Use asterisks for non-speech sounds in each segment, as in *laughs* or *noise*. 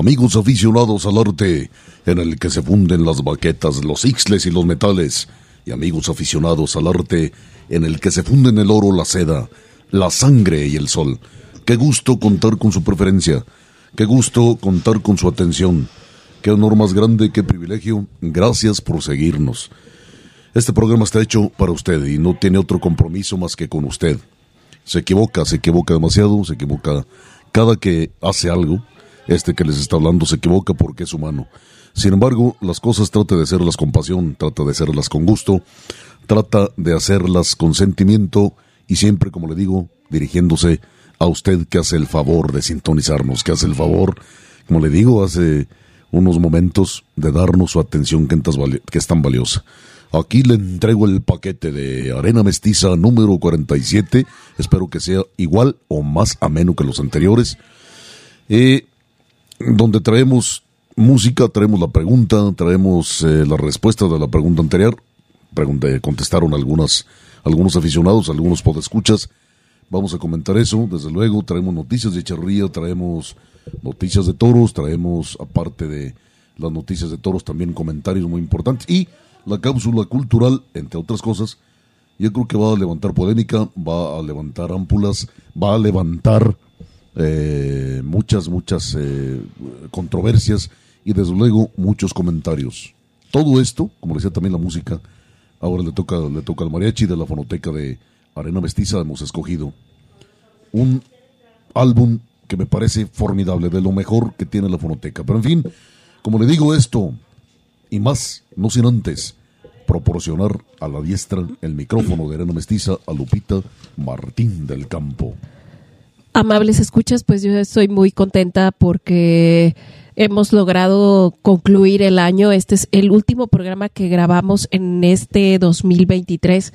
Amigos aficionados al arte, en el que se funden las baquetas, los ixles y los metales, y amigos aficionados al arte, en el que se funden el oro, la seda, la sangre y el sol. Qué gusto contar con su preferencia, qué gusto contar con su atención, qué honor más grande, qué privilegio. Gracias por seguirnos. Este programa está hecho para usted y no tiene otro compromiso más que con usted. Se equivoca, se equivoca demasiado, se equivoca cada que hace algo este que les está hablando se equivoca porque es humano. Sin embargo, las cosas trata de hacerlas con pasión, trata de hacerlas con gusto, trata de hacerlas con sentimiento y siempre, como le digo, dirigiéndose a usted que hace el favor de sintonizarnos, que hace el favor, como le digo, hace unos momentos de darnos su atención que es tan valiosa. Aquí le entrego el paquete de arena mestiza número 47. Espero que sea igual o más ameno que los anteriores. Eh, donde traemos música, traemos la pregunta, traemos eh, la respuesta de la pregunta anterior. Pregunta, contestaron algunas, algunos aficionados, algunos podescuchas. Vamos a comentar eso, desde luego. Traemos noticias de charría, traemos noticias de toros, traemos, aparte de las noticias de toros, también comentarios muy importantes. Y la cápsula cultural, entre otras cosas, yo creo que va a levantar polémica, va a levantar ámpulas, va a levantar eh, muchas, muchas eh, controversias y desde luego muchos comentarios. Todo esto, como decía también la música, ahora le toca, le toca al mariachi de la fonoteca de Arena Mestiza, hemos escogido un álbum que me parece formidable, de lo mejor que tiene la fonoteca. Pero en fin, como le digo esto, y más, no sin antes, proporcionar a la diestra el micrófono de Arena Mestiza a Lupita Martín del Campo. Amables escuchas, pues yo estoy muy contenta porque hemos logrado concluir el año. Este es el último programa que grabamos en este 2023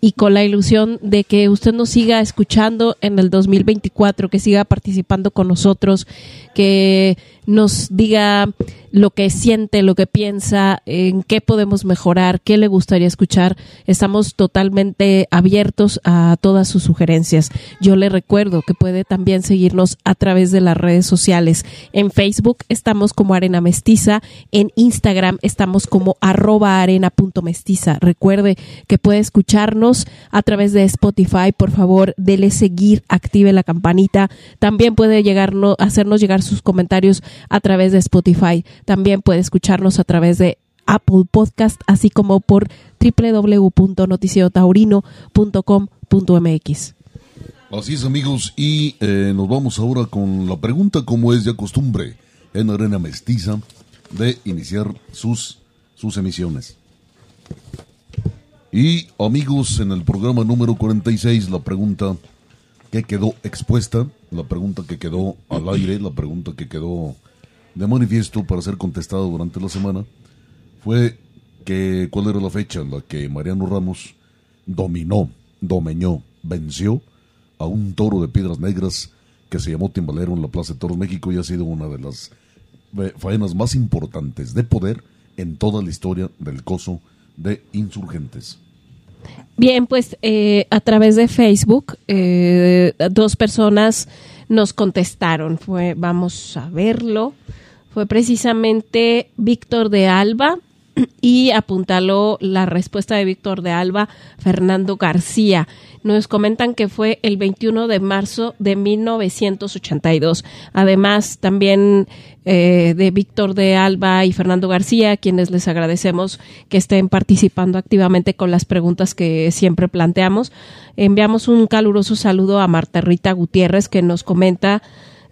y con la ilusión de que usted nos siga escuchando en el 2024, que siga participando con nosotros, que nos diga lo que siente, lo que piensa, en qué podemos mejorar, qué le gustaría escuchar. Estamos totalmente abiertos a todas sus sugerencias. Yo le recuerdo que puede también seguirnos a través de las redes sociales. En Facebook estamos como Arena Mestiza, en Instagram estamos como arroba arena.mestiza. Recuerde que puede escucharnos a través de Spotify. Por favor, dele seguir, active la campanita. También puede llegarnos, hacernos llegar sus comentarios a través de Spotify. También puede escucharnos a través de Apple Podcast, así como por www.noticiotaurino.com.mx. Así es amigos, y eh, nos vamos ahora con la pregunta, como es de costumbre en Arena Mestiza, de iniciar sus, sus emisiones. Y amigos, en el programa número 46, la pregunta que quedó expuesta, la pregunta que quedó al aire, la pregunta que quedó de manifiesto para ser contestada durante la semana fue que cuál era la fecha en la que Mariano Ramos dominó, domeñó, venció a un toro de piedras negras que se llamó Timbalero en la Plaza de Toros México y ha sido una de las faenas más importantes de poder en toda la historia del coso de insurgentes. Bien, pues eh, a través de Facebook, eh, dos personas nos contestaron. Fue, vamos a verlo. Fue precisamente Víctor de Alba y apuntaló la respuesta de Víctor de Alba, Fernando García. Nos comentan que fue el 21 de marzo de 1982. Además, también eh, de Víctor de Alba y Fernando García, quienes les agradecemos que estén participando activamente con las preguntas que siempre planteamos. Enviamos un caluroso saludo a Marta Rita Gutiérrez, que nos comenta,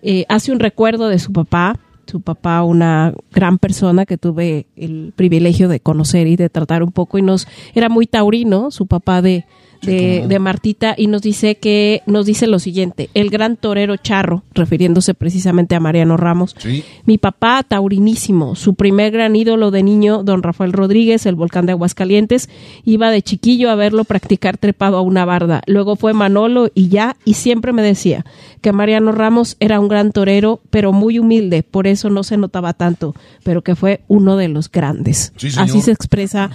eh, hace un recuerdo de su papá, su papá una gran persona que tuve el privilegio de conocer y de tratar un poco y nos era muy taurino, su papá de de, Martita y nos dice que nos dice lo siguiente, el gran torero charro, refiriéndose precisamente a Mariano Ramos. Mi papá taurinísimo, su primer gran ídolo de niño, don Rafael Rodríguez, el volcán de Aguascalientes, iba de chiquillo a verlo practicar trepado a una barda. Luego fue Manolo y ya, y siempre me decía que Mariano Ramos era un gran torero, pero muy humilde, por eso no se notaba tanto, pero que fue uno de los grandes. Así se expresa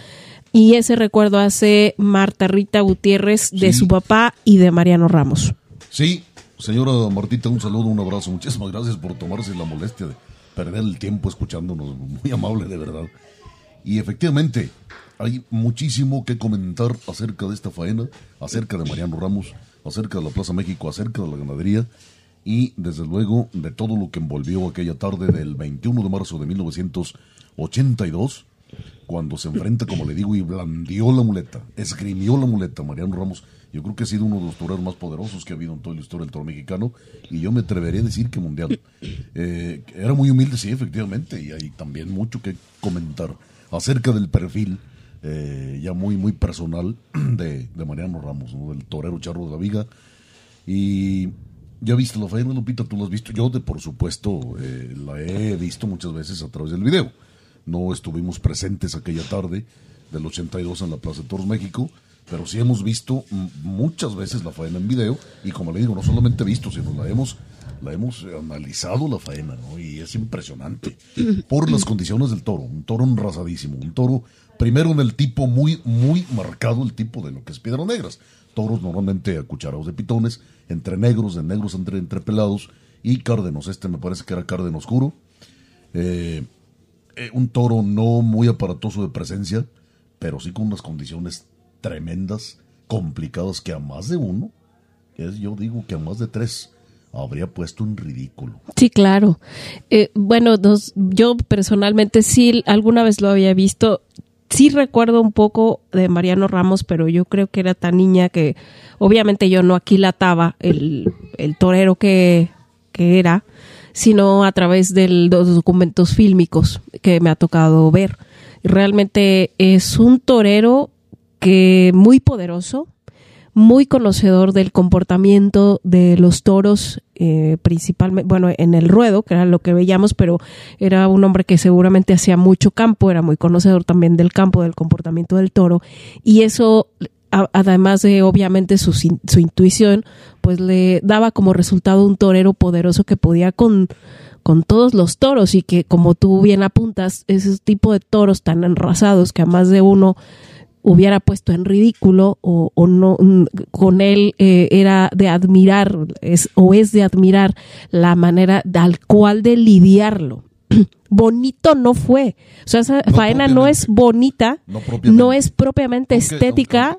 y ese recuerdo hace Marta Rita Gutiérrez de su papá y de Mariano Ramos. Sí, señora Martita, un saludo, un abrazo. Muchísimas gracias por tomarse la molestia de perder el tiempo escuchándonos. Muy amable, de verdad. Y efectivamente, hay muchísimo que comentar acerca de esta faena, acerca de Mariano Ramos, acerca de la Plaza México, acerca de la ganadería y desde luego de todo lo que envolvió aquella tarde del 21 de marzo de 1982 cuando se enfrenta, como le digo, y blandió la muleta, esgrimió la muleta, Mariano Ramos, yo creo que ha sido uno de los toreros más poderosos que ha habido en toda la historia del toro mexicano, y yo me atrevería a decir que mundial. Eh, era muy humilde, sí, efectivamente, y hay también mucho que comentar acerca del perfil eh, ya muy, muy personal *clears throat* de, Mariano Ramos, del torero charro de la viga, y ya viste la faena, Lupita, tú lo has visto, yo de por supuesto eh, la he visto muchas veces a través del video no estuvimos presentes aquella tarde del 82 en la Plaza de Toros México, pero sí hemos visto muchas veces la faena en video y como le digo, no solamente visto, sino la hemos, la hemos analizado la faena, ¿no? Y es impresionante por las condiciones del toro, un toro enrasadísimo, un toro primero en el tipo muy, muy marcado, el tipo de lo que es piedra negras. Toros normalmente acucharados de pitones, entre negros, de negros entre, entre pelados y cárdenos. Este me parece que era cárdeno oscuro. Eh, eh, un toro no muy aparatoso de presencia, pero sí con unas condiciones tremendas, complicadas, que a más de uno, es, yo digo que a más de tres, habría puesto en ridículo. Sí, claro. Eh, bueno, yo personalmente sí alguna vez lo había visto. Sí recuerdo un poco de Mariano Ramos, pero yo creo que era tan niña que obviamente yo no aquilataba el, el torero que, que era sino a través de los documentos fílmicos que me ha tocado ver. Realmente es un torero que muy poderoso, muy conocedor del comportamiento de los toros, eh, principalmente, bueno, en el ruedo, que era lo que veíamos, pero era un hombre que seguramente hacía mucho campo, era muy conocedor también del campo, del comportamiento del toro, y eso además de obviamente su, su intuición, pues le daba como resultado un torero poderoso que podía con, con todos los toros y que como tú bien apuntas, ese tipo de toros tan enrasados que a más de uno hubiera puesto en ridículo o, o no con él eh, era de admirar es, o es de admirar la manera al cual de lidiarlo *clears throat* bonito no fue. O sea, esa faena no es bonita, no, es propiamente. estética,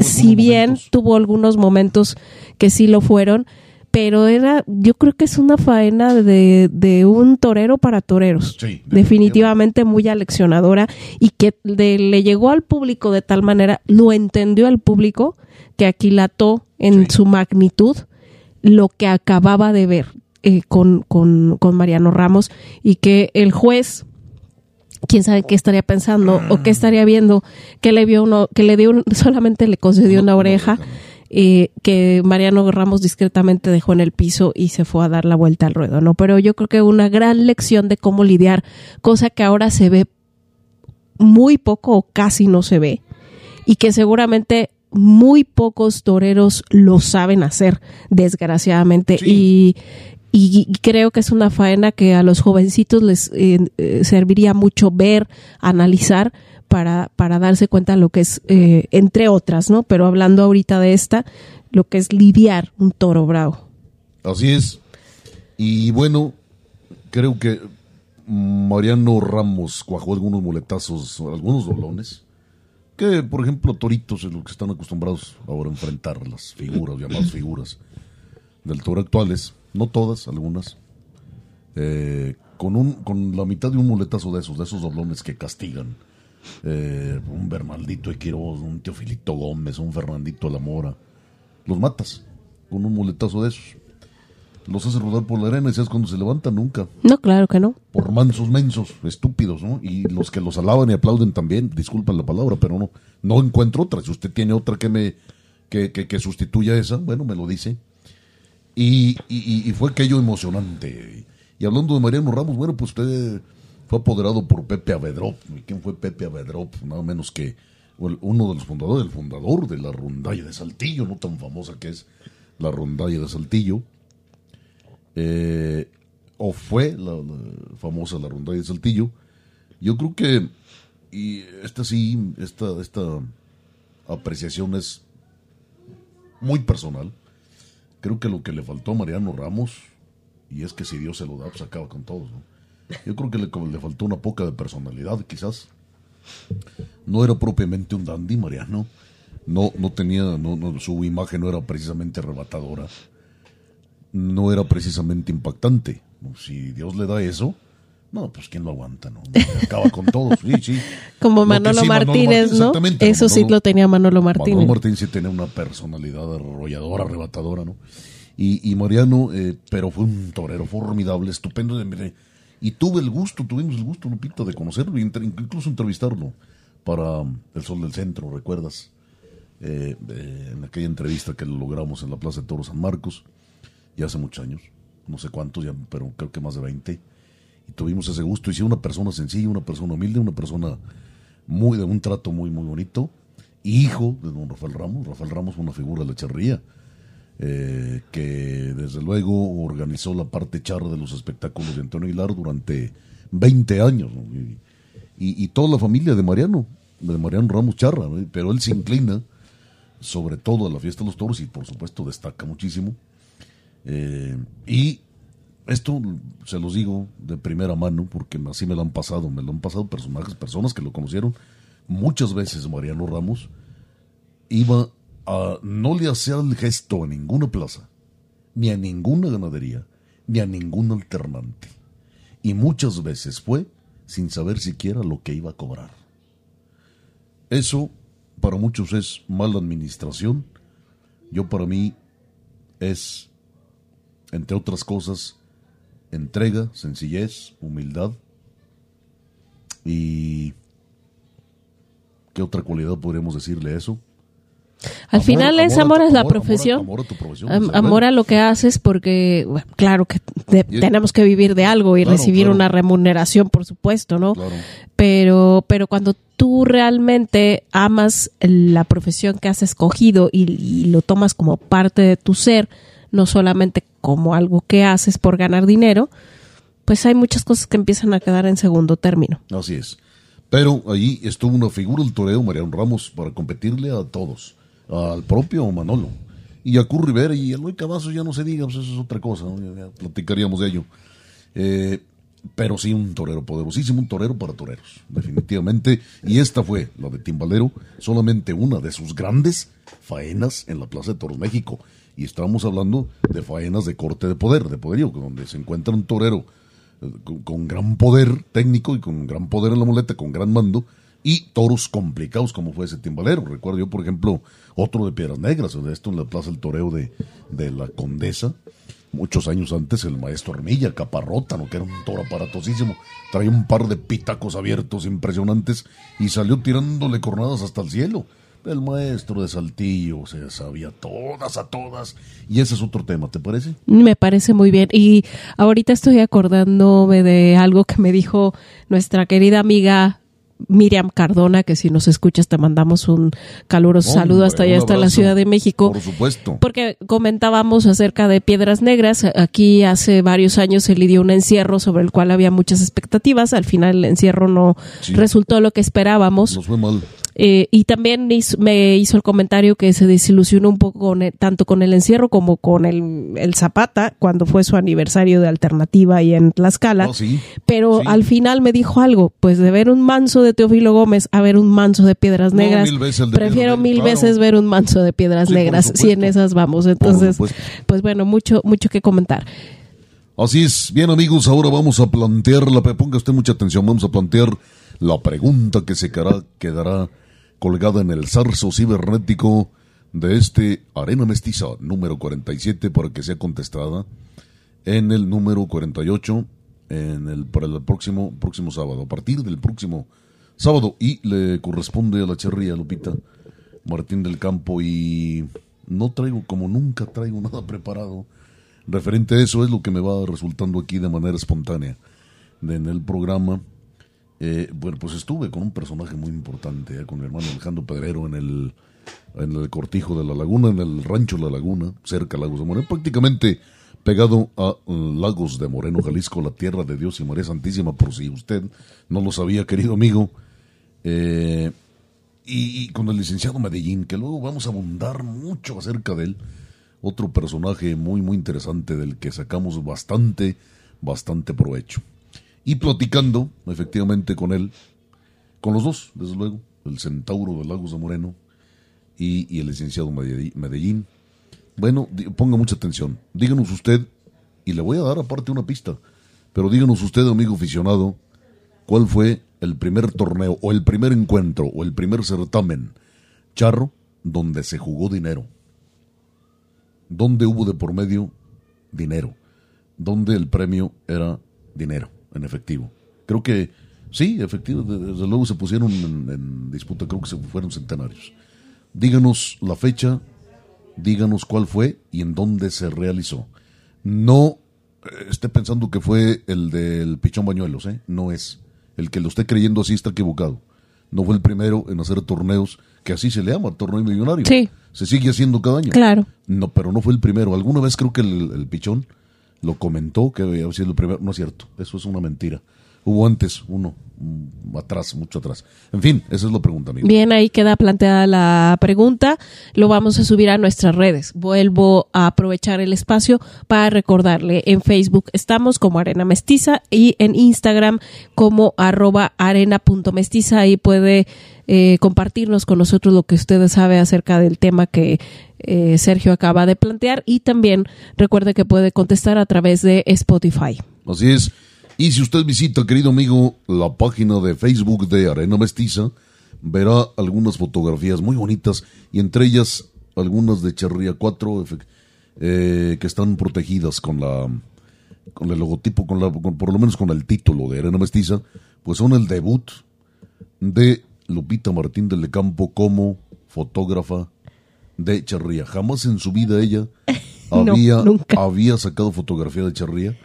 si bien tuvo algunos momentos que sí lo fueron, pero era, yo creo que es una faena de, de un torero para toreros, definitivamente. Muy aleccionadora y que le llegó al público de tal manera, lo entendió el público, que aquilató en su magnitud lo que acababa de ver. Eh, con, con, con Mariano Ramos y que el juez quién sabe qué estaría pensando o qué estaría viendo, que le vio uno, que le dio *laughs* solamente le concedió una oreja, eh, que Mariano Ramos discretamente dejó en el piso y se fue a dar la vuelta al ruedo, ¿no? Pero yo creo que una gran lección de cómo lidiar, cosa que ahora se ve muy poco o casi no se ve, y que seguramente muy pocos toreros lo saben hacer, desgraciadamente, y y, creo que es una faena que a los jovencitos les eh, eh, serviría mucho ver, analizar para, para darse cuenta lo que es, eh, entre otras, ¿no? Pero hablando ahorita de esta, lo que es lidiar un toro bravo. Así es. Y bueno, creo que Mariano Ramos cuajó algunos muletazos, algunos dolones, que por ejemplo toritos es lo que están acostumbrados ahora a enfrentar las figuras, llamadas figuras del toro actuales no todas, algunas, eh, con, un, con la mitad de un muletazo de esos, de esos doblones que castigan. Eh, un Bernaldito Equiroz, un Teofilito Gómez, un Fernandito La Mora. Los matas con un muletazo de esos. Los hace rodar por la arena y sabes cuando se levantan nunca. No, claro que no. Por mansos mensos, estúpidos, ¿no? Y los que los alaban y aplauden también, disculpan la palabra, pero no, no encuentro otra. Si usted tiene otra que me que, que, que sustituya esa, bueno, me lo dice. Y, y, fue aquello emocionante. Y hablando de Mariano Ramos, bueno, pues usted fue apoderado por Pepe Avedrop. ¿Quién fue Pepe Avedrop? Nada menos que uno de los fundadores, el fundador de la rondalla de Saltillo, no tan famosa que es la rondalla de Saltillo. Eh, o fue la, famosa la rondalla de Saltillo. Yo creo que, y esta sí, esta, esta apreciación es muy personal creo que lo que le faltó a Mariano Ramos, y es que si Dios se lo da, pues acaba con todos, ¿no? Yo creo que le, le faltó una poca de personalidad, quizás. No era propiamente un dandy, Mariano. No, no tenía, no, su imagen no era precisamente arrebatadora. No era precisamente impactante. Si Dios le da eso, no, pues quién lo aguanta, ¿no? Acaba con todos, sí, sí. *laughs* Como Manolo, Martínez, ¿no? Eso sí lo tenía Manolo Martínez. Manolo Martínez sí tenía una personalidad arrolladora, arrebatadora, ¿no? Y, y Mariano, eh, pero fue un torero formidable, estupendo. Y tuve el gusto, tuvimos el gusto, Lupita, de conocerlo, incluso entrevistarlo para El Sol del Centro, ¿recuerdas? Eh, eh, en aquella entrevista que lo logramos en la Plaza de Toro San Marcos, ya hace muchos años, no sé cuántos, ya, pero creo que más de 20 tuvimos ese gusto. Y si una persona sencilla, una persona humilde, una persona muy de un trato muy, muy bonito. Hijo de don Rafael Ramos. Rafael Ramos una figura de la charría. Eh, que desde luego organizó la parte charra de los espectáculos de Antonio Aguilar durante 20 años. Y, toda la familia de Mariano, de Mariano Ramos Charra, pero él se inclina sobre todo a la fiesta de los toros y por supuesto destaca muchísimo. Eh, y esto se los digo de primera mano porque así me lo han pasado, me lo han pasado personajes, personas que lo conocieron muchas veces Mariano Ramos iba a no le hacía el gesto a ninguna plaza, ni a ninguna ganadería, ni a ningún alternante. Y muchas veces fue sin saber siquiera lo que iba a cobrar. Eso para muchos es mala administración. Yo para mí es, entre otras cosas, entrega, sencillez, humildad y ¿qué otra cualidad podríamos decirle a eso? Al final es amor, a, la profesión. Amor, a, lo que haces porque, claro que tenemos que vivir de algo y recibir una remuneración, por supuesto, ¿no? Pero, pero cuando tú realmente amas la profesión que has escogido y lo tomas como parte de tu ser, no solamente como algo que haces por ganar dinero, pues hay muchas cosas que empiezan a quedar en segundo término. Así es. Pero allí estuvo una figura del toreo, Mariano Ramos, para competirle a todos, al propio Manolo. Y a Curry Rivera y a Luis Cavazos ya no se diga, pues eso es otra cosa, ya, platicaríamos de ello. Eh, pero sí un torero poderosísimo, un torero para toreros, definitivamente. Y esta fue, la de Timbalero, solamente una de sus grandes faenas en la Plaza de Toros México y estamos hablando de faenas de corte de poder, de poderío, donde se encuentra un torero eh, con, gran poder técnico y con gran poder en la muleta, con gran mando, y toros complicados como fue ese timbalero. Recuerdo yo, por ejemplo, otro de Piedras Negras, de esto en la Plaza del Toreo de, de la Condesa, muchos años antes el maestro Armilla, Caparrótano, que era un toro aparatosísimo, traía un par de pitacos abiertos impresionantes y salió tirándole cornadas hasta el cielo el maestro de Saltillo se sabía todas a todas. Y ese es otro tema, ¿te parece? Me parece muy bien. Y ahorita estoy acordándome de algo que me dijo nuestra querida amiga Miriam Cardona, que si nos escuchas te mandamos un caluroso Hombre, saludo hasta allá, hasta la. Ciudad de México. Por supuesto. Porque comentábamos acerca de Piedras Negras. Aquí hace varios años se le dio un encierro sobre el cual había muchas expectativas. Al final el encierro no Sí. resultó lo que esperábamos. Nos fue mal. Eh, y también hizo- me hizo el comentario que se desilusionó un poco con el- tanto con el encierro como con el, el Zapata cuando fue su aniversario de alternativa ahí en Tlaxcala. Sí. Pero Sí. al final me dijo algo, pues de ver un manso de Teófilo Gómez a ver un manso de Piedras No, Negras, mil veces el de prefiero mil veces ver un manso de Piedras Sí, Negras, si en esas vamos. Entonces, pues bueno, mucho, mucho que comentar. Así es. Bien, amigos, ahora vamos a plantear la... Ponga usted mucha atención. Vamos a plantear la pregunta que se quedará, quedará colgada en el zarzo cibernético de este Arena Mestiza número 47 para que sea contestada en el número 48 en el, para el próximo, próximo sábado. A partir del próximo sábado. Y le corresponde a la charría Lupita Martín del Campo y no traigo, como nunca traigo *laughs* nada preparado referente a eso, es lo que me va resultando aquí de manera espontánea en el programa. Eh, bueno, pues estuve con un personaje muy importante, eh, con mi hermano Alejandro Pedrero en el, en el cortijo de la laguna, en el rancho La Laguna, cerca de Lagos de Moreno, prácticamente pegado a eh, Lagos de Moreno, Jalisco, la tierra de Dios y María Santísima, por si usted no lo sabía, querido amigo. Eh, y, y con el licenciado Medellín, que luego vamos a abundar mucho acerca de él. Otro personaje muy, muy interesante del que sacamos bastante, bastante provecho. Y platicando, efectivamente, con él, con los dos, desde luego, el centauro de Lagos de Moreno y, el licenciado Medellín-. Bueno, ponga mucha atención. Díganos usted, y le voy a dar aparte una pista, pero díganos usted, amigo aficionado, cuál fue el primer torneo o el primer encuentro o el primer certamen charro donde se jugó dinero. Donde hubo de por medio dinero. Donde el premio era dinero, en efectivo. Creo que sí, efectivo, de- desde luego se pusieron en, en disputa, creo que se fueron centenarios. Díganos la fecha, díganos cuál fue y en dónde se realizó. No eh, esté pensando que fue el del Pichón Bañuelos, ¿eh? No es. El que lo esté creyendo así está equivocado. No fue el primero en hacer torneos, que así se le llama, torneo millonario. Sí. Se sigue haciendo cada año. Claro. No, pero no fue el primero. Alguna vez creo que el, el Pichón lo comentó que había sido el primero. No es cierto, eso es una mentira. Hubo antes uno, mm, atrás, mucho atrás. En fin, esa es la pregunta, amigo. Bien, ahí queda planteada la pregunta. Lo vamos a subir a nuestras redes. Vuelvo a aprovechar el espacio para recordarle. En Facebook estamos como Arena Mestiza y en Instagram como arroba arena.mestiza. Ahí puede eh, compartirnos con nosotros lo que usted sabe acerca del tema que eh, Sergio acaba de plantear. Y también recuerde que puede contestar a través de Spotify. Así es. Y si usted visita, querido amigo, la página de Facebook de Arena Mestiza, verá algunas fotografías muy bonitas y entre ellas algunas de Charría 4 efe- eh, que están protegidas con la con el logotipo, con la, con- por lo menos con el título de Arena Mestiza, pues son el debut de Lupita Martín del Campo como fotógrafa de Charría. Jamás en su vida ella *laughs* había, había sacado fotografía de Charría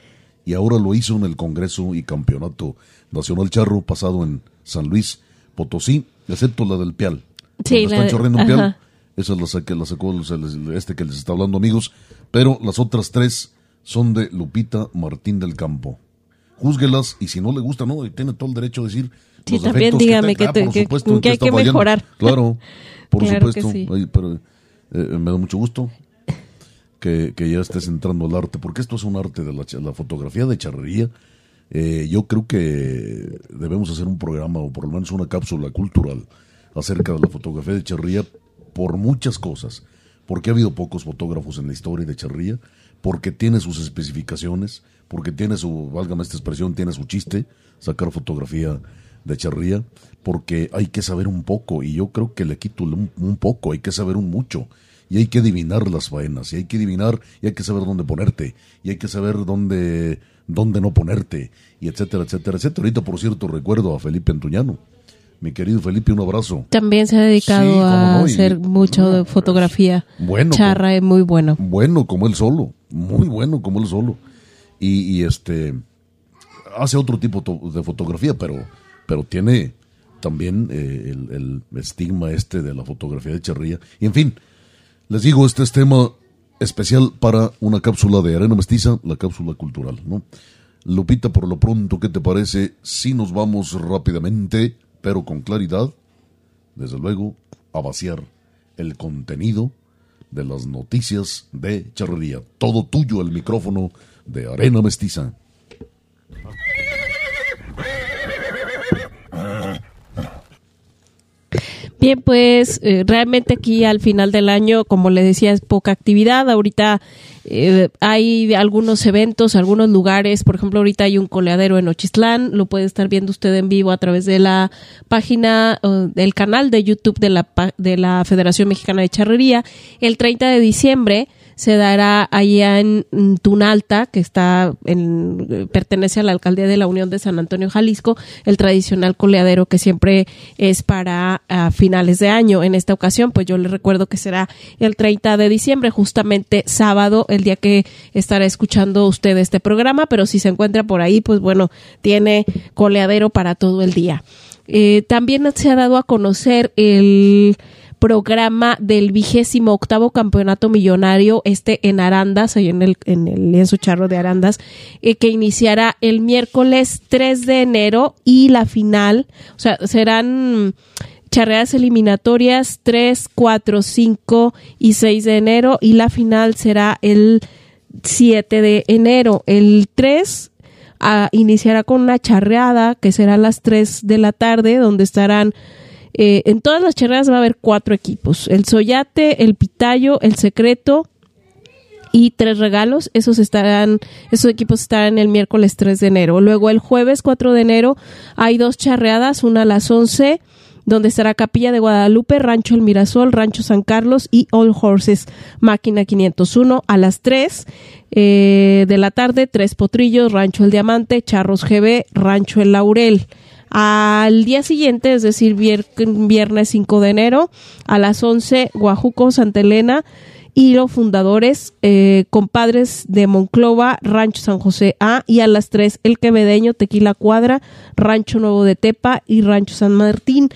y ahora lo hizo en el Congreso y Campeonato Nacional Charro pasado en San Luis Potosí, excepto la del Pial. Sí, la están chorreando un Pial. Esa la, saqué, la sacó este que les está hablando, amigos. Pero las otras tres son de Lupita Martín del Campo. Júzguelas y si no le gusta, no, y tiene todo el derecho a decir. Sí, los también dígame te- que te- por que- supuesto, que hay que mejorar. Claro, por *laughs* Claro que supuesto. sí. Ay, pero eh, me da mucho gusto que, ya estés entrando al arte, porque esto es un arte de la, fotografía de charrería. Eh, yo creo que debemos hacer un programa o por lo menos una cápsula cultural acerca de la fotografía de charrería por muchas cosas. Porque ha habido pocos fotógrafos en la historia de charrería, porque tiene sus especificaciones, porque tiene su, válgame esta expresión, tiene su chiste, sacar fotografía de charría, porque hay que saber un poco, y yo creo que le quito un poco, hay que saber un mucho, y hay que adivinar las faenas, y hay que adivinar, y hay que saber dónde ponerte, y hay que saber dónde, dónde no ponerte, y etcétera, etcétera, etcétera. Ahorita, por cierto, recuerdo a Felipe Antuñano. Mi querido Felipe, un abrazo. También se ha dedicado Sí, a no, hacer mucho no, de fotografía. bueno, Charra es muy bueno. bueno como él solo, muy bueno como él solo. Y, y, este hace otro tipo de fotografía, pero, pero tiene, también eh, el, el, estigma este de la fotografía de Charría. Y en fin, les digo, este es tema especial para una cápsula de arena mestiza, la cápsula cultural, ¿no? Lupita, por lo pronto, ¿qué te parece si nos vamos rápidamente, pero con claridad, desde luego, a vaciar el contenido de las noticias de charrería? Todo tuyo el micrófono de arena mestiza. Bien, pues eh, realmente aquí al final del año, como le decía, es poca actividad. Ahorita eh, hay algunos eventos, algunos lugares. Por ejemplo, ahorita hay un coleadero en Ochistlán. Lo puede estar viendo usted en vivo a través de la página, del canal de YouTube de la, de la Federación Mexicana de Charrería. El 30 de diciembre se dará allá en Tunalta, que está en, pertenece a la alcaldía de la Unión de San Antonio, Jalisco, el tradicional coleadero que siempre es para finales de año. En esta ocasión, pues yo le recuerdo que será el 30 de diciembre, justamente sábado, el día que estará escuchando usted este programa, pero si se encuentra por ahí, pues bueno, tiene coleadero para todo el día. Eh, también se ha dado a conocer el programa del vigésimo octavo campeonato millonario, este en Arandas, ahí en el, en el lienzo charro de Arandas, eh, que iniciará el miércoles 3 de enero y la final, o sea, serán charreadas eliminatorias 3, 4, 5 y 6 de enero y la final será el 7 de enero. El 3 ah, iniciará con una charreada que será a las 3 de la tarde, donde estarán eh, en todas las charreadas va a haber cuatro equipos: el Soyate, el Pitayo, el Secreto y tres regalos. Esos estarán, esos equipos estarán el miércoles 3 de enero. Luego el jueves 4 de enero hay dos charreadas, una a las 11 donde estará Capilla de Guadalupe, Rancho El Mirasol, Rancho San Carlos y All Horses Máquina 501 a las 3 eh, de la tarde, Tres Potrillos, Rancho El Diamante, Charros GB, Rancho El Laurel. Al día siguiente, es decir, viernes 5 de enero, a las 11, Guajuco, Santa Elena y los fundadores, eh, compadres de Monclova, Rancho San José A, y a las 3, El Quevedeño, Tequila Cuadra, Rancho Nuevo de Tepa y Rancho San Martín.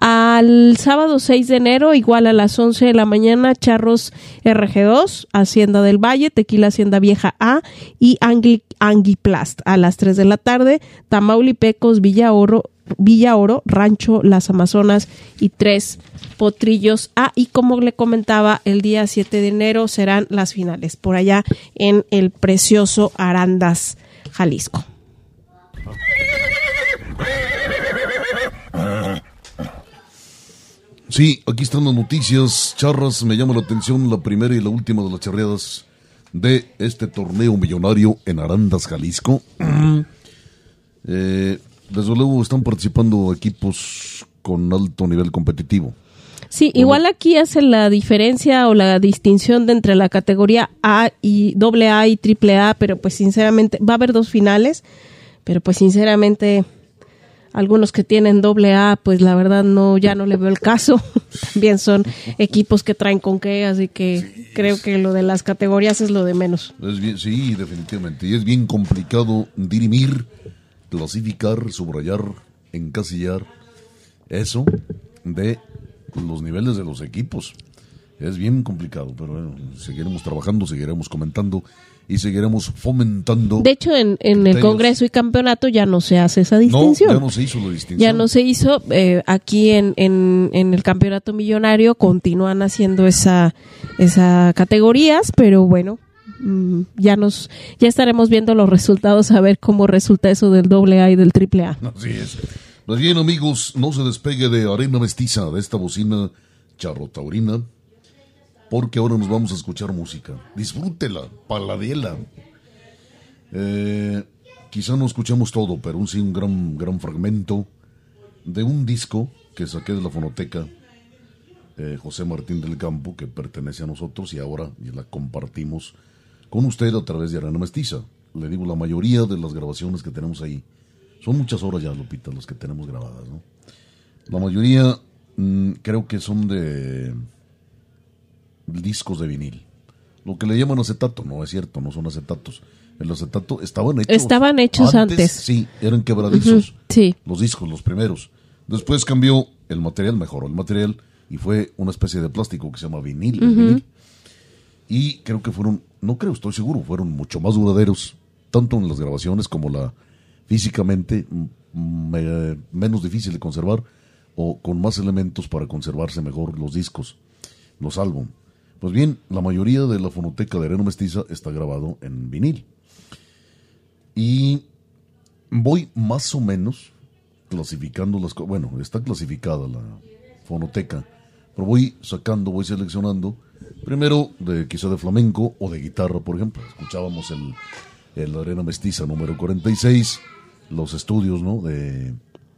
Al sábado 6 de enero, igual a las 11 de la mañana, Charros RG2, Hacienda del Valle, Tequila Hacienda Vieja A y Angli, Anguiplast. A las 3 de la tarde, Tamaulipecos, Villa Oro, Villa Oro, Rancho Las Amazonas y tres potrillos. Ah, y como le comentaba, el día 7 de enero serán las finales por allá en el precioso Arandas, Jalisco. Sí, aquí están las noticias. Charras, me llama la atención la primera y la última de las charreadas de este torneo millonario en Arandas, Jalisco. *clears throat* eh, desde luego están participando equipos con alto nivel competitivo. Sí, igual aquí hace la diferencia o la distinción de entre la categoría A y doble A y triple A, pero pues sinceramente va a haber dos finales, pero pues sinceramente algunos que tienen doble A, pues la verdad no, ya no le veo el caso. *laughs* También son equipos que traen con qué, así que creo que lo de las categorías es lo de menos. Es sí, definitivamente. Y es bien complicado dirimir, clasificar, subrayar, encasillar eso de los niveles de los equipos. Es bien complicado, pero bueno, seguiremos trabajando, seguiremos comentando y seguiremos fomentando. De hecho, en, el Congreso y Campeonato ya no se hace esa distinción. ya no se hizo la distinción. Ya no se hizo. Eh, aquí en, en, en, el Campeonato Millonario continúan haciendo esa, esa categorías, pero bueno, mm, ya nos ya estaremos viendo los resultados a ver cómo resulta eso del doble A y del triple A. Así es. Pues bien, amigos, no se despegue de Arena Mestiza, de esta bocina charrotaurina porque ahora nos vamos a escuchar música. Disfrútela, paladela. Eh, quizá no escuchemos todo, pero sí un gran, gran fragmento de un disco que saqué de la fonoteca eh, José Martín del Campo, que pertenece a nosotros y ahora la compartimos con usted a través de Arena Mestiza. Le digo, la mayoría de las grabaciones que tenemos ahí, son muchas horas ya, Lupita, las que tenemos grabadas, ¿no? La mayoría mm, creo que son de discos de vinil. Lo que le llaman acetato, no es cierto, no son acetatos. El acetato estaban hechos. Estaban hechos antes. Sí, eran quebradizos. Sí. Los discos, los primeros. Después cambió el material, mejoró el material y fue una especie de plástico que se llama vinil. vinil. Y creo que fueron, no creo, estoy seguro, fueron mucho más duraderos, tanto en las grabaciones como la físicamente menos difícil de conservar o con más elementos para conservarse mejor los discos, los álbum. Pues bien, la mayoría de la fonoteca de Arena Mestiza está grabado en vinil. Y voy más o menos clasificando las cosas. Bueno, está clasificada la fonoteca, pero voy sacando, voy seleccionando. Primero, de quizá de flamenco o de guitarra, por ejemplo. Escuchábamos el, el Arena Mestiza número 46, los estudios, ¿no? De,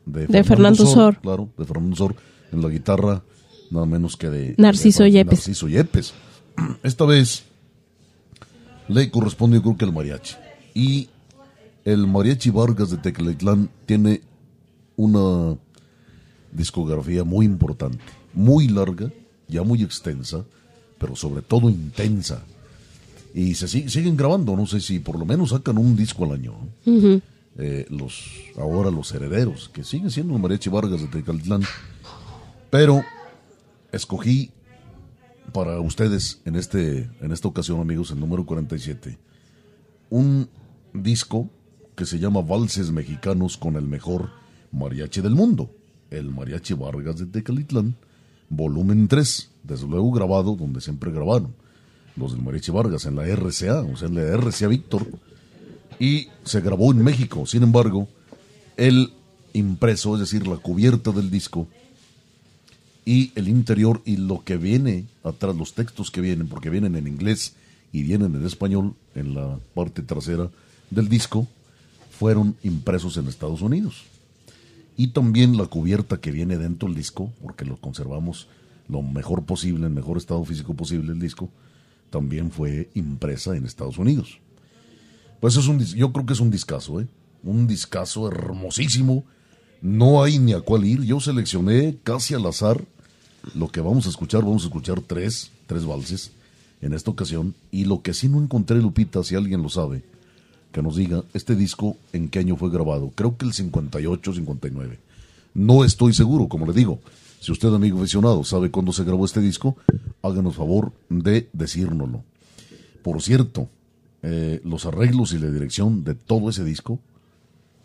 de, Fernando, Sor, Claro, de Fernando Sor, en la guitarra, nada menos que de Narciso Yepes. Narciso Yepes. *clears throat* Esta vez le corresponde, yo creo que al mariachi. Y el mariachi Vargas de Tecalitlán tiene una discografía muy importante, muy larga, ya muy extensa, pero sobre todo intensa. Y se siguen grabando, no sé si por lo menos sacan un disco al año. Eh, los ahora los herederos, que siguen siendo mariachi Vargas de Tecalitlán. Pero escogí para ustedes en, este, en esta ocasión, amigos, el número 47, un disco que se llama Valses Mexicanos con el mejor mariachi del mundo, el Mariachi Vargas de Tecalitlán, volumen 3, desde luego grabado donde siempre grabaron, los del Mariachi Vargas, en la RCA, o sea, en la RCA Víctor, y se grabó en México, sin embargo, el impreso, es decir, la cubierta del disco, y el interior y lo que viene atrás, los textos que vienen, porque vienen en inglés y vienen en español en la parte trasera del disco, fueron impresos en Estados Unidos. Y también la cubierta que viene dentro del disco, porque lo conservamos lo mejor posible, en mejor estado físico posible el disco, también fue impresa en Estados Unidos. Pues es un, yo creo que es un discazo, ¿eh? Un discazo hermosísimo, no hay ni a cuál ir. Yo seleccioné casi al azar lo que vamos a escuchar. Vamos a escuchar tres, tres valses en esta ocasión. Y lo que sí no encontré, Lupita, si alguien lo sabe, que nos diga este disco en qué año fue grabado. Creo que el 58, 59. No estoy seguro, como le digo. Si usted, amigo aficionado, sabe cuándo se grabó este disco, háganos favor de decírnoslo. Por cierto, eh, los arreglos y la dirección de todo ese disco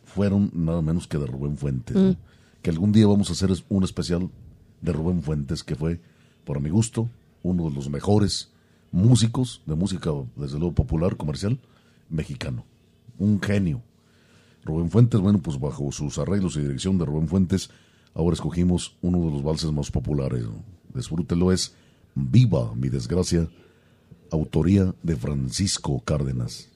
fueron nada menos que de Rubén Fuentes. Mm. Que algún día vamos a hacer un especial de Rubén Fuentes, que fue, por mi gusto, uno de los mejores músicos de música, desde luego popular, comercial, mexicano. Un genio. Rubén Fuentes, bueno, pues bajo sus arreglos y dirección de Rubén Fuentes, ahora escogimos uno de los valses más populares. Disfrútelo, es Viva mi desgracia, autoría de Francisco Cárdenas.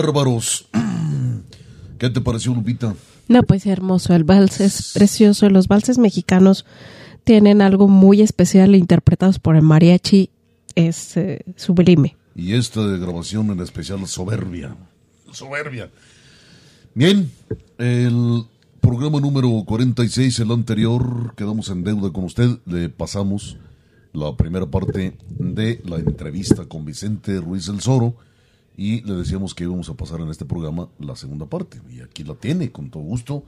Bárbaros. *clears throat* ¿Qué te pareció, Lupita? No, pues hermoso. El vals es precioso. Los valses mexicanos tienen algo muy especial interpretados por el mariachi. Es eh, sublime. Y esta grabación en especial soberbia. Soberbia. Bien, el programa número 46, el anterior, quedamos en deuda con usted. Le pasamos la primera parte de la entrevista con Vicente Ruiz del Soro y le decíamos que íbamos a pasar en este programa la segunda parte. Y aquí la tiene, con todo gusto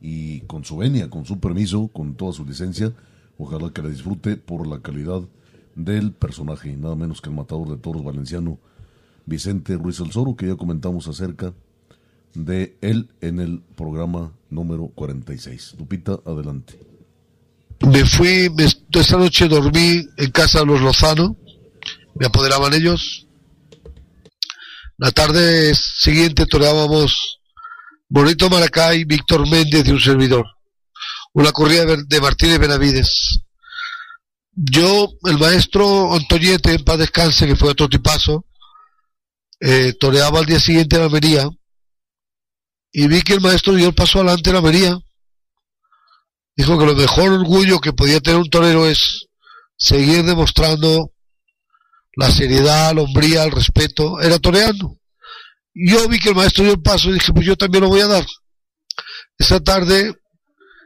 y con su venia, con su permiso, con toda su licencia. Ojalá que la disfrute por la calidad del personaje, nada menos que el matador de toros valenciano, Vicente Ruiz del Soro, que ya comentamos acerca de él en el programa número 46. Lupita, adelante. Me fui, esta noche dormí en casa de los Lozano, me apoderaban ellos. La tarde siguiente toreábamos Bonito Maracay, Víctor Méndez y un servidor. Una corrida de Martínez Benavides. Yo, el maestro Antoñete, en paz descanse, que fue otro tipazo, eh, toreaba al día siguiente en Almería y vi que el maestro dio el paso adelante en Almería. Dijo que lo mejor orgullo que podía tener un torero es seguir demostrando la seriedad, la hombría, el respeto. Era toreando. Y yo vi que el maestro dio el paso y dije, pues yo también lo voy a dar. Esa tarde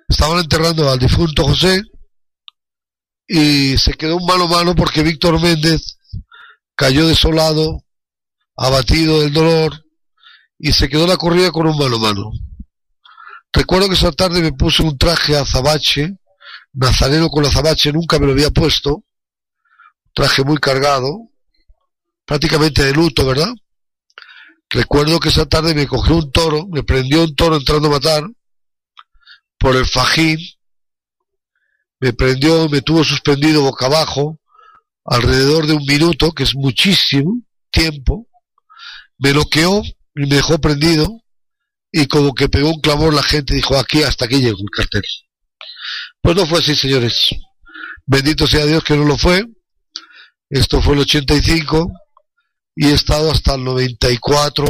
estaban enterrando al difunto José y se quedó un mano mano porque Víctor Méndez cayó desolado, abatido del dolor y se quedó la corrida con un mano mano. Recuerdo que esa tarde me puse un traje azabache, nazareno con azabache, nunca me lo había puesto, traje muy cargado, prácticamente de luto, ¿verdad? Recuerdo que esa tarde me cogió un toro, me prendió un toro entrando a matar por el fajín me prendió, me tuvo suspendido boca abajo alrededor de un minuto, que es muchísimo tiempo, me bloqueó y me dejó prendido y como que pegó un clamor la gente dijo aquí hasta aquí llegó el cartel. Pues no fue así, señores. Bendito sea Dios que no lo fue. Esto fue el 85 y he estado hasta el 94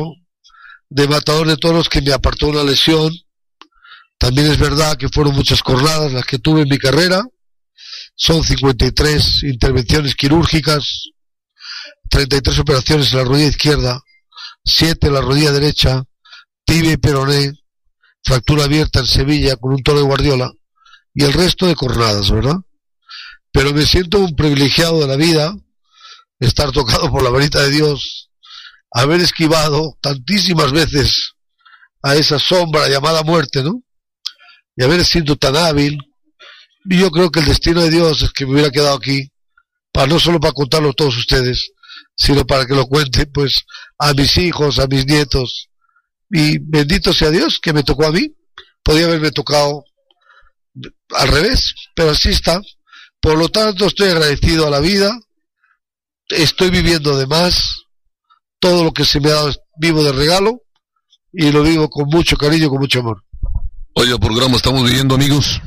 de matador de toros que me apartó una lesión también es verdad que fueron muchas jornadas las que tuve en mi carrera. Son 53 intervenciones quirúrgicas, 33 operaciones en la rodilla izquierda, 7 en la rodilla derecha, tibia y peroné, fractura abierta en Sevilla con un toro de Guardiola y el resto de jornadas, ¿verdad? Pero me siento un privilegiado de la vida, estar tocado por la varita de Dios, haber esquivado tantísimas veces a esa sombra llamada muerte, ¿no? y haber sido tan hábil. Y yo creo que el destino de Dios es que me hubiera quedado aquí, para no solo para contarlo a todos ustedes, sino para que lo cuente pues a mis hijos, a mis nietos. Y bendito sea Dios que me tocó a mí. Podía haberme tocado al revés, pero así está. Por lo tanto, estoy agradecido a la vida. Estoy viviendo de más. Todo lo que se me ha dado vivo de regalo y lo vivo con mucho cariño, con mucho amor. Oye, programa estamos viviendo, amigos.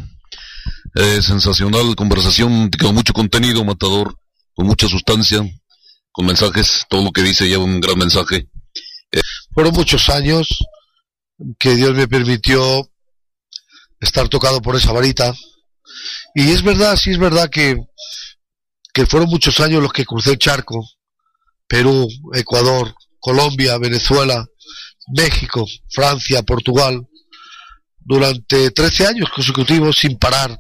Eh, sensacional conversación, con mucho contenido, matador, con mucha sustancia, con mensajes, todo lo que dice lleva un gran mensaje. Eh, fueron muchos años que Dios me permitió estar tocado por esa varita. Y es verdad, sí es verdad que, que fueron muchos años los que crucé el charco. Perú, Ecuador, Colombia, Venezuela, México, Francia, Portugal durante 13 años consecutivos sin parar.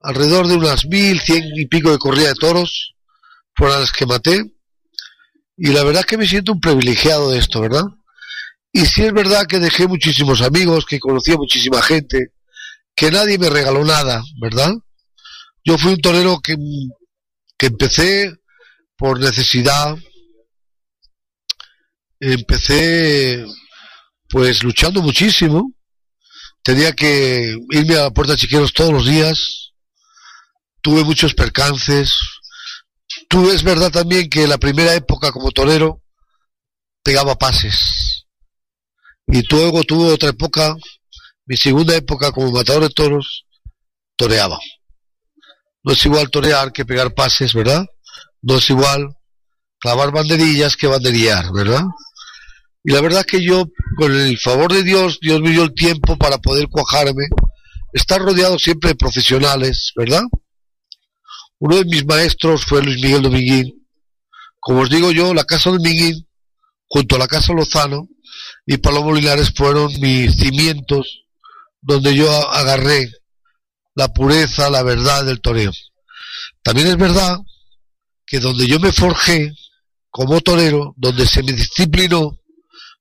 Alrededor de unas mil, cien y pico de corrida de toros fueron las que maté. Y la verdad es que me siento un privilegiado de esto, ¿verdad? Y sí es verdad que dejé muchísimos amigos, que conocí a muchísima gente, que nadie me regaló nada, ¿verdad? Yo fui un torero que, que empecé por necesidad, empecé pues luchando muchísimo, tenía que irme a la puerta chiqueros todos los días, tuve muchos percances, tuve, es verdad también que la primera época como torero pegaba pases, y luego tuve otra época, mi segunda época como matador de toros, toreaba. No es igual torear que pegar pases, ¿verdad? No es igual clavar banderillas que banderillar, ¿verdad? Y la verdad que yo, con el favor de Dios, Dios me dio el tiempo para poder cuajarme, estar rodeado siempre de profesionales, ¿verdad? Uno de mis maestros fue Luis Miguel Dominguín. Como os digo yo, la Casa Dominguín, junto a la Casa Lozano y Palomo Linares fueron mis cimientos donde yo agarré la pureza, la verdad del toreo. También es verdad que donde yo me forjé como torero, donde se me disciplinó,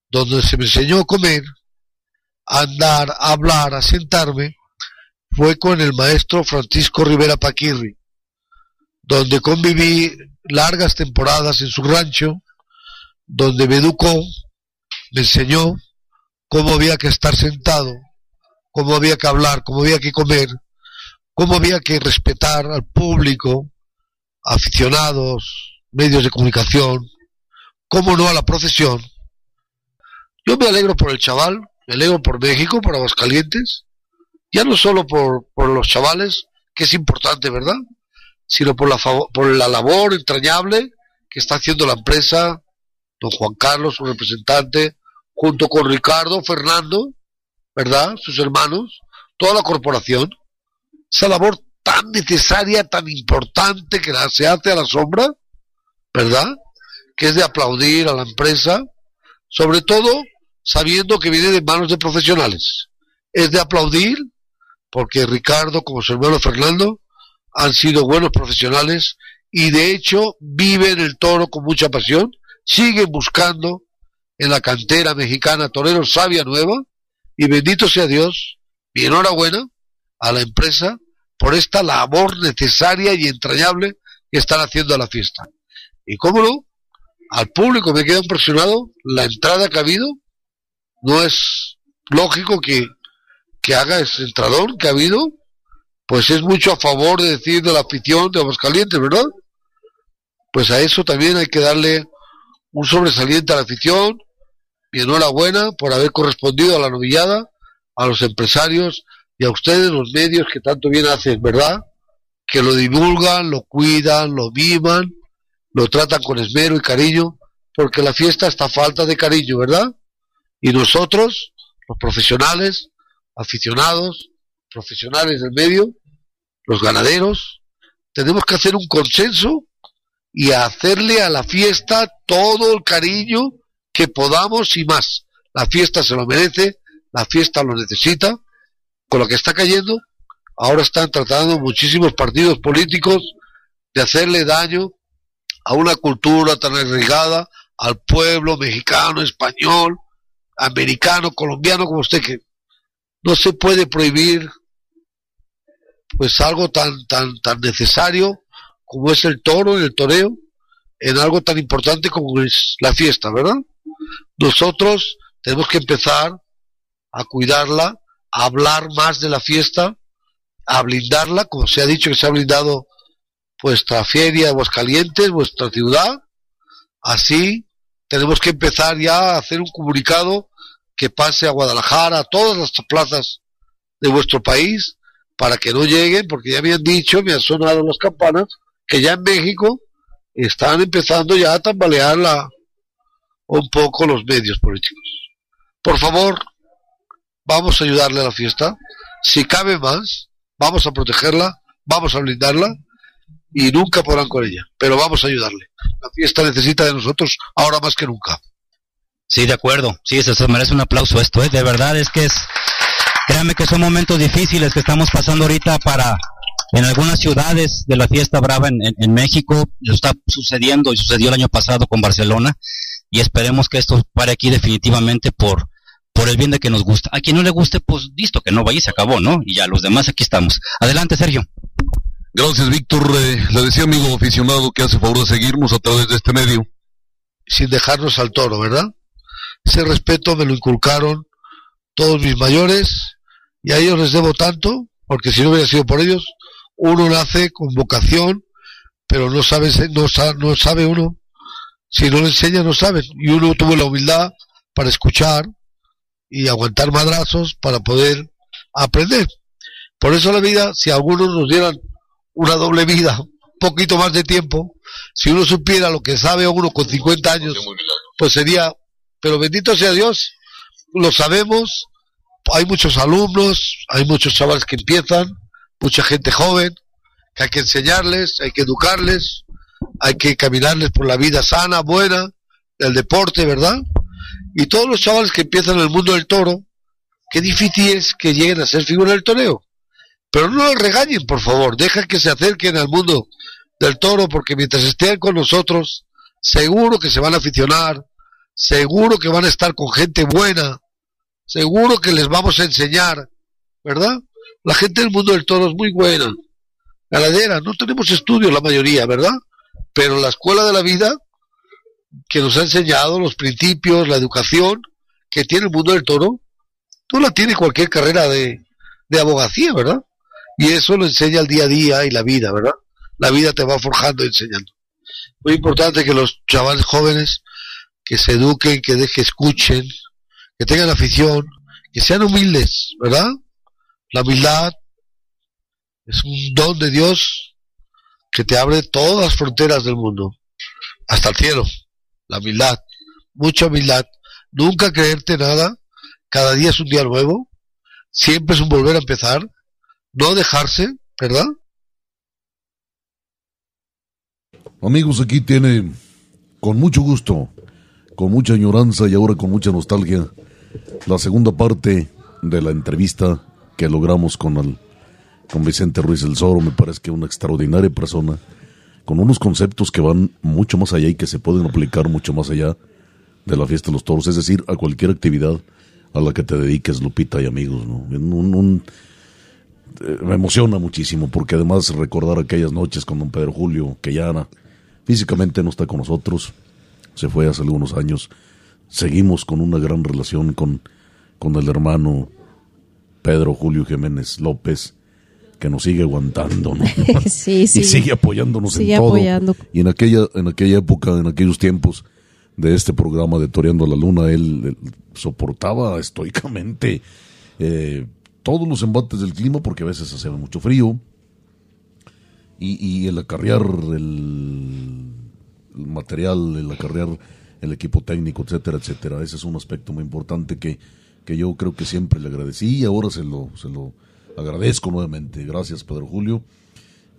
donde se me enseñó a comer, a andar, a hablar, a sentarme, fue con el maestro Francisco Rivera Paquirri, donde conviví largas temporadas en su rancho, donde me educó, me enseñó cómo había que estar sentado, cómo había que hablar, cómo había que comer, cómo había que respetar al público, aficionados, medios de comunicación, cómo no a la profesión. Yo me alegro por el chaval, me alegro por México, por Aguascalientes, ya no solo por, los chavales, que es importante, ¿verdad? Sino por la, por la labor entrañable que está haciendo la empresa, don Juan Carlos, su representante, junto con Ricardo, Fernando, ¿verdad? Sus hermanos, toda la corporación esa labor tan necesaria, tan importante que se hace a la sombra, ¿verdad? Que es de aplaudir a la empresa, sobre todo sabiendo que viene de manos de profesionales. Es de aplaudir porque Ricardo, como su hermano Fernando, han sido buenos profesionales y de hecho viven el toro con mucha pasión, siguen buscando en la cantera mexicana toreros sabia nueva y bendito sea Dios y enhorabuena a la empresa por esta labor necesaria y entrañable que están haciendo a la fiesta. Y cómo no, al público me queda impresionado la entrada que ha habido. No es lógico que, que haga ese entrador que ha habido, pues es mucho a favor de decir de la afición de Aguascalientes, ¿verdad? Pues a eso también hay que darle un sobresaliente a la afición y enhorabuena por haber correspondido a la novillada, a los empresarios y a ustedes los medios que tanto bien hacen, ¿verdad? Que lo divulgan, lo cuidan, lo miman, lo tratan con esmero y cariño, porque la fiesta está falta de cariño, ¿verdad? Y nosotros, los profesionales, aficionados, profesionales del medio, los ganaderos, tenemos que hacer un consenso y hacerle a la fiesta todo el cariño que podamos y más. La fiesta se lo merece, la fiesta lo necesita con lo que está cayendo, ahora están tratando muchísimos partidos políticos de hacerle daño a una cultura tan arraigada al pueblo mexicano, español, americano, colombiano, como usted que no se puede prohibir pues algo tan tan tan necesario como es el toro y el toreo en algo tan importante como es la fiesta, ¿verdad? Nosotros tenemos que empezar a cuidarla hablar más de la fiesta, a blindarla, como se ha dicho que se ha blindado vuestra feria Aguascalientes, vuestra ciudad. Así tenemos que empezar ya a hacer un comunicado que pase a Guadalajara, a todas las plazas de vuestro país, para que no lleguen, porque ya me han dicho, me han sonado las campanas, que ya en México están empezando ya a tambalear la, un poco los medios políticos. Por favor, vamos a ayudarle a la fiesta. Si cabe más, vamos a protegerla, vamos a blindarla y nunca podrán con ella, pero vamos a ayudarle. La fiesta necesita de nosotros ahora más que nunca. Sí, de acuerdo. Sí, se merece un aplauso esto, ¿eh? De verdad es que es... Créanme que son momentos difíciles que estamos pasando ahorita para... En algunas ciudades de la fiesta brava en, en México, lo está sucediendo y sucedió el año pasado con Barcelona y esperemos que esto pare aquí definitivamente por, por el bien de que nos gusta. A quien no le guste, pues listo, que no vaya y se acabó, ¿no? Y ya, los demás aquí estamos. Adelante, Sergio. Gracias, Víctor. Eh, le decía, amigo aficionado, que hace favor de seguirnos a través de este medio. Sin dejarnos al toro, ¿verdad? Ese respeto me lo inculcaron todos mis mayores y a ellos les debo tanto, porque si no hubiera sido por ellos, uno nace con vocación, pero no sabe, no, no sabe uno. Si no le enseña, no sabe. Y uno tuvo la humildad para escuchar, y aguantar madrazos para poder aprender. Por eso la vida, si algunos nos dieran una doble vida, un poquito más de tiempo, si uno supiera lo que sabe uno con 50 años, pues sería pero bendito sea Dios, lo sabemos, hay muchos alumnos, hay muchos chavales que empiezan, mucha gente joven, que hay que enseñarles, hay que educarles, hay que caminarles por la vida sana, buena, del deporte, ¿verdad? Y todos los chavales que empiezan en el mundo del toro, qué difícil es que lleguen a ser figura del toreo. Pero no los regañen, por favor, deja que se acerquen al mundo del toro, porque mientras estén con nosotros, seguro que se van a aficionar, seguro que van a estar con gente buena, seguro que les vamos a enseñar, ¿verdad? La gente del mundo del toro es muy buena, ganadera, no tenemos estudios la mayoría, ¿verdad? Pero la escuela de la vida, que nos ha enseñado los principios, la educación que tiene el mundo del toro, no la tiene cualquier carrera de, de abogacía, ¿verdad? Y eso lo enseña el día a día y la vida, ¿verdad? La vida te va forjando y enseñando. Muy importante que los chavales jóvenes que se eduquen, que dejen, escuchen, que tengan afición, que sean humildes, ¿verdad? La humildad es un don de Dios que te abre todas las fronteras del mundo, hasta el cielo. La humildad, mucha humildad. Nunca creerte nada, cada día es un día nuevo, siempre es un volver a empezar, no dejarse, ¿verdad? Amigos, aquí tiene con mucho gusto, con mucha añoranza y ahora con mucha nostalgia la segunda parte de la entrevista que logramos con el con Vicente Ruiz del Zoro, me parece que una extraordinaria persona, con unos conceptos que van mucho más allá y que se pueden aplicar mucho más allá de la fiesta de los toros, es decir, a cualquier actividad a la que te dediques, Lupita y amigos, ¿no? Eh, me emociona muchísimo, porque además recordar aquellas noches con don Pedro Julio, que ya físicamente no está con nosotros, se fue hace algunos años, seguimos con una gran relación con, con el hermano Pedro Julio Jiménez López, que nos sigue aguantando, ¿no? sí, *laughs* sí. Y sigue apoyándonos sigue en todo. Apoyando. Y en aquella, en aquella época, en aquellos tiempos de este programa de Toreando la Luna, él, él soportaba estoicamente eh, todos los embates del clima porque a veces hacía mucho frío. Y, y el acarrear el, el material, el acarrear el equipo técnico, etcétera, etcétera. Ese es un aspecto muy importante que, que yo creo que siempre le agradecí y ahora se lo, se lo agradezco nuevamente. Gracias, Pedro Julio.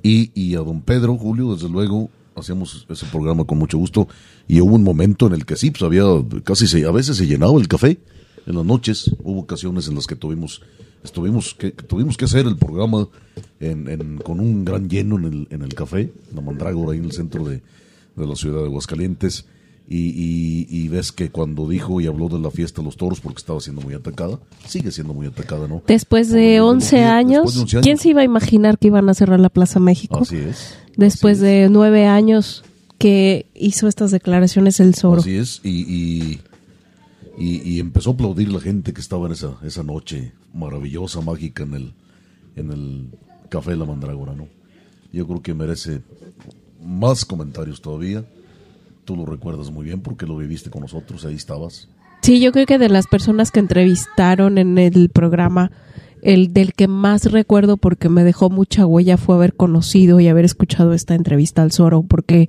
Y, y a don Pedro Julio, desde luego, hacíamos ese programa con mucho gusto. Y hubo un momento en el que sí, pues había casi se, a veces se llenaba el café en las noches. Hubo ocasiones en las que tuvimos estuvimos que tuvimos que hacer el programa en, con un gran lleno en el, en el café, la Mandrágora, ahí en el centro de, de la ciudad de Aguascalientes. Y, y, y, ves que cuando dijo y habló de la fiesta de los toros porque estaba siendo muy atacada, sigue siendo muy atacada, ¿no? Después de, 11 años, después de 11 años, ¿quién se iba a imaginar que iban a cerrar la Plaza México? Así es. Después así de es. nueve años que hizo estas declaraciones el Zoro. Así es, y, empezó a aplaudir la gente que estaba en esa, esa noche maravillosa, mágica en el, en el Café de la Mandrágora, ¿no? Yo creo que merece más comentarios todavía tú lo recuerdas muy bien porque lo viviste con nosotros, ahí estabas. Sí, yo creo que de las personas que entrevistaron en el programa, el del que más recuerdo porque me dejó mucha huella fue haber conocido y haber escuchado esta entrevista al Zoro, porque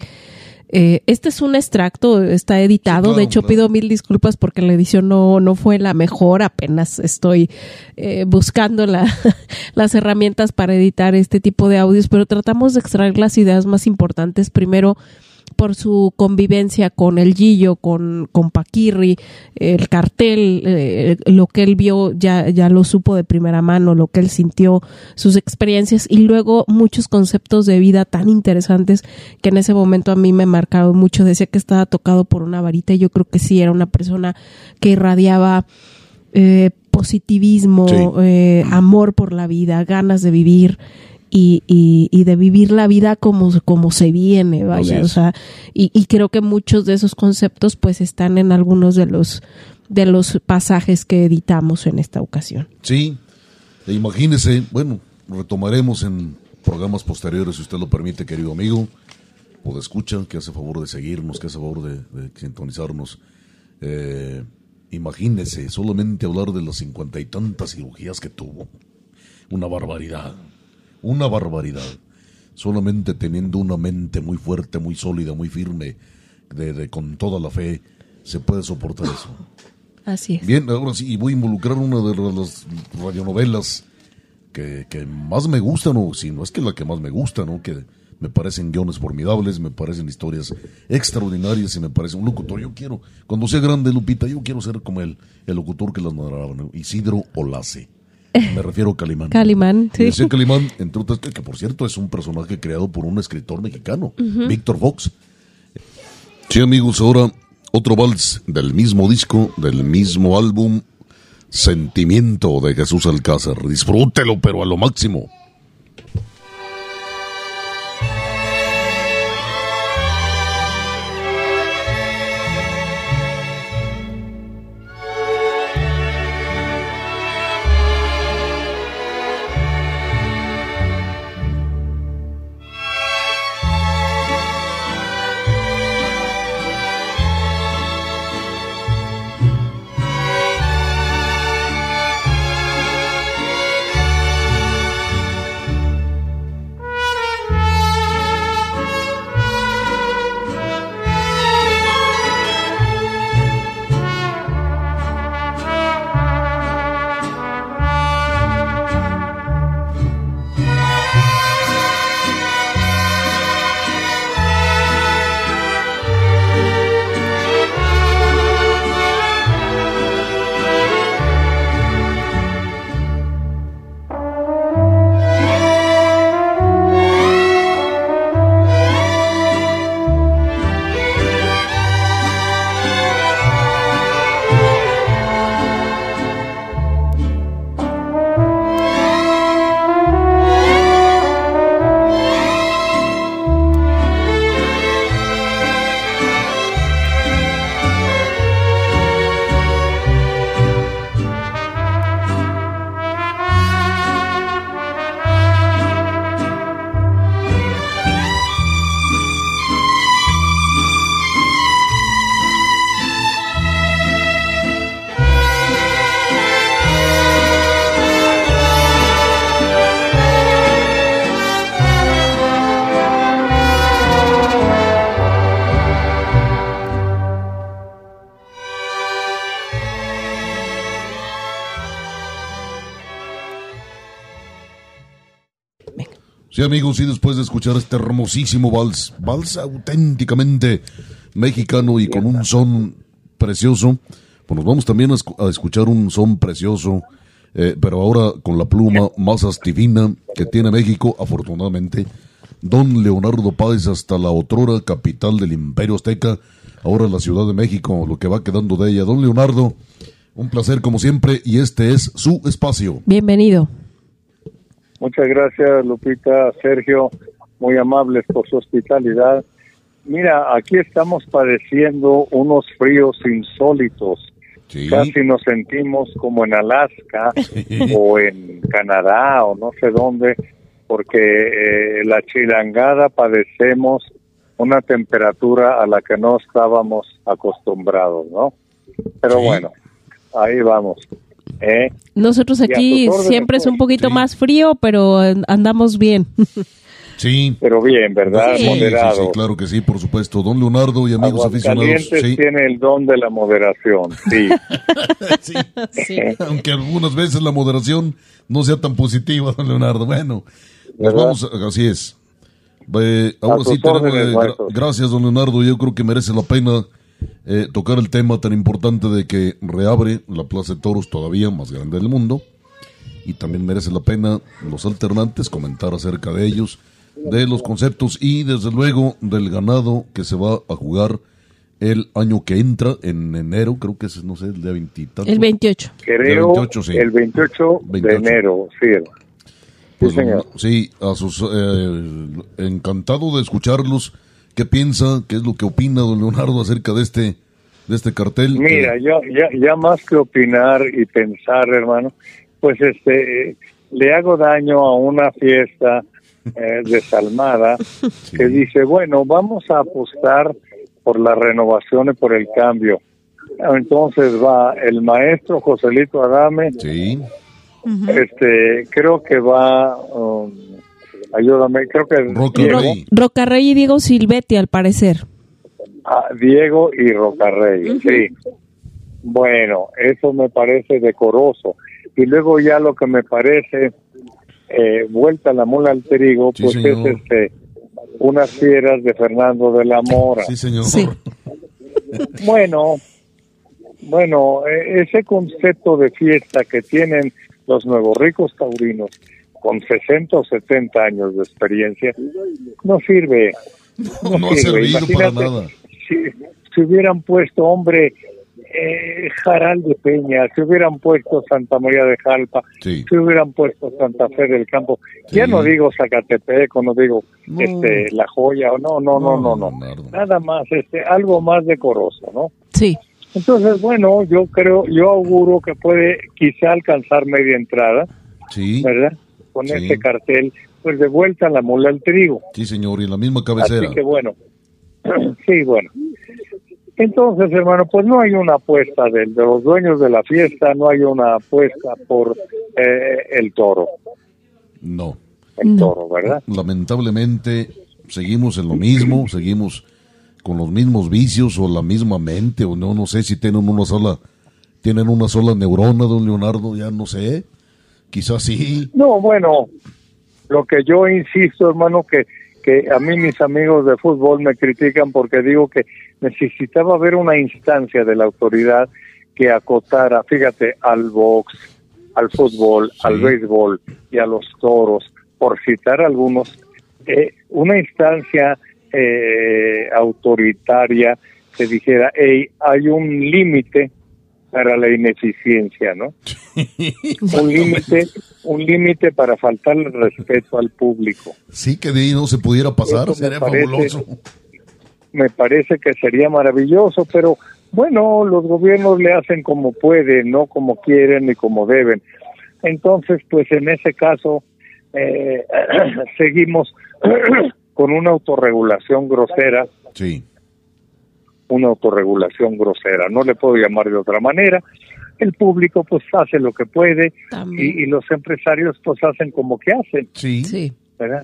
eh, este es un extracto, está editado, sí, claro, de hecho claro. pido mil disculpas porque la edición no, no fue la mejor, apenas estoy eh, buscando la, *laughs* las herramientas para editar este tipo de audios, pero tratamos de extraer las ideas más importantes. Primero, por su convivencia con el Gillo, con, con Paquirri, el cartel, eh, lo que él vio ya, ya lo supo de primera mano, lo que él sintió, sus experiencias y luego muchos conceptos de vida tan interesantes que en ese momento a mí me marcaron mucho. Decía que estaba tocado por una varita y yo creo que sí, era una persona que irradiaba eh, positivismo, Sí. eh, amor por la vida, ganas de vivir y, y, y de vivir la vida como, como se viene, vaya, o sea, y, y creo que muchos de esos conceptos pues están en algunos de los de los pasajes que editamos en esta ocasión. Sí, e imagínese, bueno, retomaremos en programas posteriores, si usted lo permite, querido amigo, o de escucha, que hace favor de seguirnos, que hace favor de, de sintonizarnos. Eh, imagínese, solamente hablar de las cincuenta y tantas cirugías que tuvo. Una barbaridad, una barbaridad. Solamente teniendo una mente muy fuerte, muy sólida, muy firme, de, de- con toda la fe, se puede soportar eso. *laughs* Así es. Bien, ahora sí, y voy a involucrar una de las radionovelas que, que más me gustan, o si no es que la que más me gusta, ¿no? Que me parecen guiones formidables, me parecen historias extraordinarias y me parece un locutor. Yo quiero, cuando sea grande, Lupita, yo quiero ser como el, el locutor que las narraba, ¿no? Isidro Olace. Me refiero a Calimán. Calimán, Y sí. decía Calimán, entre otras, que, que por cierto es un personaje creado por un escritor mexicano, Víctor Fox. Sí, amigos, ahora otro vals del mismo disco, del mismo álbum, Sentimiento de Jesús Alcázar. Disfrútelo, pero a lo máximo. Sí, amigos, y después de escuchar este hermosísimo vals, vals auténticamente mexicano y con un son precioso, pues nos vamos también a, escu- a escuchar un son precioso, eh, pero ahora con la pluma más astivina que tiene México, afortunadamente, don Leonardo Páez hasta la otrora capital del Imperio Azteca, ahora la Ciudad de México, lo que va quedando de ella. Don Leonardo, un placer como siempre, y este es su espacio. Bienvenido. Muchas gracias, Lupita, Sergio, muy amables por su hospitalidad. Mira, aquí estamos padeciendo unos fríos insólitos. Sí. Casi nos sentimos como en Alaska *laughs* o en Canadá o no sé dónde, porque eh, la chilangada padecemos una temperatura a la que no estábamos acostumbrados, ¿no? Pero Sí. bueno, ahí vamos. ¿Eh? Nosotros aquí siempre es un pues. poquito Sí. más frío, pero andamos bien. *laughs* Sí. Pero bien, ¿verdad? Sí, sí, Moderado. sí, claro que sí, por supuesto. Don Leonardo y amigos aficionados. Sí, tiene el don de la moderación, sí. *laughs* sí. Sí. *laughs* Aunque algunas veces la moderación no sea tan positiva, don Leonardo. Bueno, nos vamos, así es. Eh, ahora sí tenemos, órdenes, eh, gra- gracias, don Leonardo. Yo creo que merece la pena eh, tocar el tema tan importante de que reabre la Plaza de Toros todavía más grande del mundo. Y también merece la pena los alternantes comentar acerca de ellos, de los conceptos y desde luego del ganado que se va a jugar el año que entra en enero, creo que es, no sé, el día 20 y tanto. El 28. Creo 28, sí. el 28, 28. de enero, sí. Pues, Sí, señor. sí, a sus, eh, encantado de escucharlos. ¿Qué piensa? ¿Qué es lo que opina don Leonardo acerca de este, de este cartel? Mira, Que- yo ya, ya más que opinar y pensar, hermano, pues este le hago daño a una fiesta eh, desalmada *laughs* que dice, bueno, vamos a apostar por la renovación y por el cambio. Entonces va el maestro Joselito Adame, sí, este creo que va, um, ayúdame, creo que Roca Diego. Rey. Rocarrey y Diego Silvetti, al parecer. a Diego y Rocarrey, sí. Bueno, eso me parece decoroso. Y luego ya lo que me parece eh, vuelta la mula al trigo, pues es este unas fieras de Fernando de la Mora. Sí, señor. *laughs* Bueno, bueno, e, ese concepto de fiesta que tienen los nuevos ricos taurinos con 60 o 70 años de experiencia no sirve. No, ha servido para nada. Si, si hubieran puesto, hombre, eh, Jaral de Peña, si hubieran puesto Santa María de Jalpa, si hubieran puesto Santa Fe del Campo, ya no digo Zacatepec, no digo este La Joya, o no, no, no, no, no, nada más, este, algo más decoroso, ¿no? Sí. Entonces, bueno, yo creo, yo auguro que puede quizá alcanzar media entrada, sí. ¿verdad? Con este cartel, pues de vuelta la mula al trigo. Sí, señor, y en la misma cabecera. Así que bueno, *clears throat* sí, bueno. Entonces, hermano, pues no hay una apuesta de, los dueños de la fiesta, no hay una apuesta por eh, el toro. No. El toro, ¿verdad? Lamentablemente, seguimos en lo mismo, seguimos con los mismos vicios o la misma mente, o no, no sé si tienen una sola, tienen una sola neurona, don Leonardo, ya no sé, quizás sí. No, bueno, lo que yo insisto, hermano, que que a mí mis amigos de fútbol me critican porque digo que necesitaba haber una instancia de la autoridad que acotara, fíjate, al box, al fútbol, al béisbol y a los toros, por citar algunos, eh, una instancia eh, autoritaria que dijera, hey, hay un límite para la ineficiencia, ¿no? *laughs* un límite, un límite para faltarle respeto al público. Sí, que de ahí no se pudiera pasar, sería fabuloso. Me parece que sería maravilloso, pero bueno, los gobiernos le hacen como pueden, no como quieren ni como deben. Entonces, pues en ese caso, eh, *clears throat* seguimos *clears throat* con una autorregulación grosera. Sí una autorregulación grosera, no le puedo llamar de otra manera. El público pues hace lo que puede y, los empresarios pues hacen como que hacen. Sí. sí.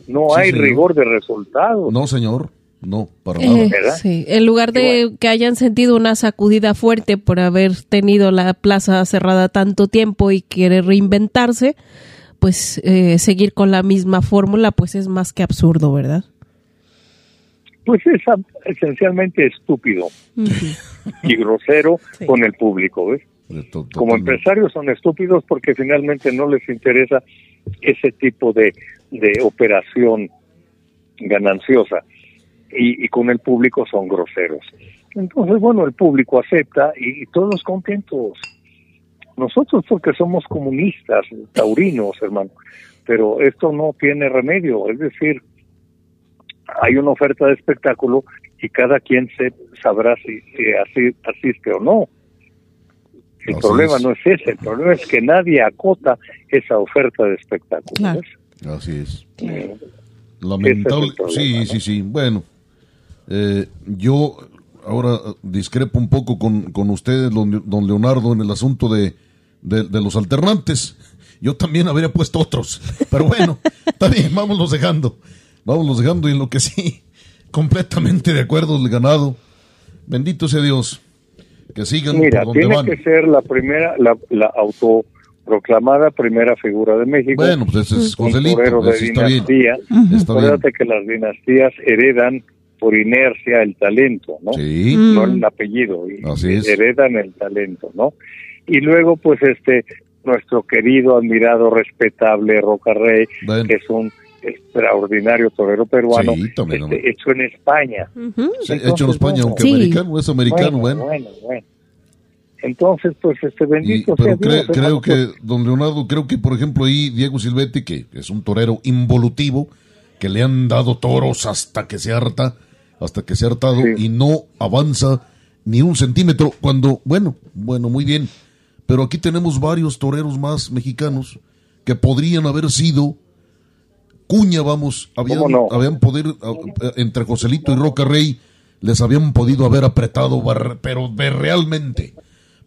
No hay rigor de resultados. No, señor. No, para eh, nada. Sí. En lugar de que hayan sentido una sacudida fuerte por haber tenido la plaza cerrada tanto tiempo y querer reinventarse, pues eh, seguir con la misma fórmula, pues es más que absurdo, ¿verdad? Pues es esencialmente estúpido y grosero con el público, ¿ves? Como empresarios son estúpidos porque finalmente no les interesa ese tipo de, de operación gananciosa y, con el público son groseros. Entonces, bueno, el público acepta y, todos contentos. Nosotros porque somos comunistas, taurinos, hermano, pero esto no tiene remedio, es decir, hay una oferta de espectáculo y cada quien se sabrá si, asiste o no. El problema no es ese, el problema es que nadie acota esa oferta de espectáculo. Así es. Lamentable. sí, sí, sí. Bueno, eh, yo ahora discrepo un poco con, con ustedes, don, Leonardo, en el asunto de, de, de, los alternantes. Yo también habría puesto otros, pero bueno, *laughs* está bien, vámonos dejando. Vámonos dejando y en lo que sí, *laughs* completamente de acuerdo el ganado. Bendito sea Dios. Que sigan Mira, tiene que ser la primera, la, la autoproclamada primera figura de México. Bueno, pues ese es Joselito, de dinastía. Acuérdate que las dinastías heredan por inercia el talento, ¿no? Sí. No el apellido. Así es. Heredan el talento, ¿no? Y luego, pues, este, nuestro querido, admirado, respetable Roca Rey, que es un extraordinario torero peruano este, hecho en España. hecho en España, aunque americano, es americano, bueno. Bueno, bueno. Entonces, pues, este bendito pero creo que, don Leonardo, creo que, por ejemplo, ahí Diego Silvetti, que es un torero involutivo, que le han dado toros hasta que se harta, hasta que se ha hartado, y no avanza ni un centímetro, cuando, bueno, bueno, muy bien, pero aquí tenemos varios toreros más mexicanos que podrían haber sido cuña, vamos, habían, habían podido, entre Joselito y Roca Rey, les habían podido haber apretado, pero realmente,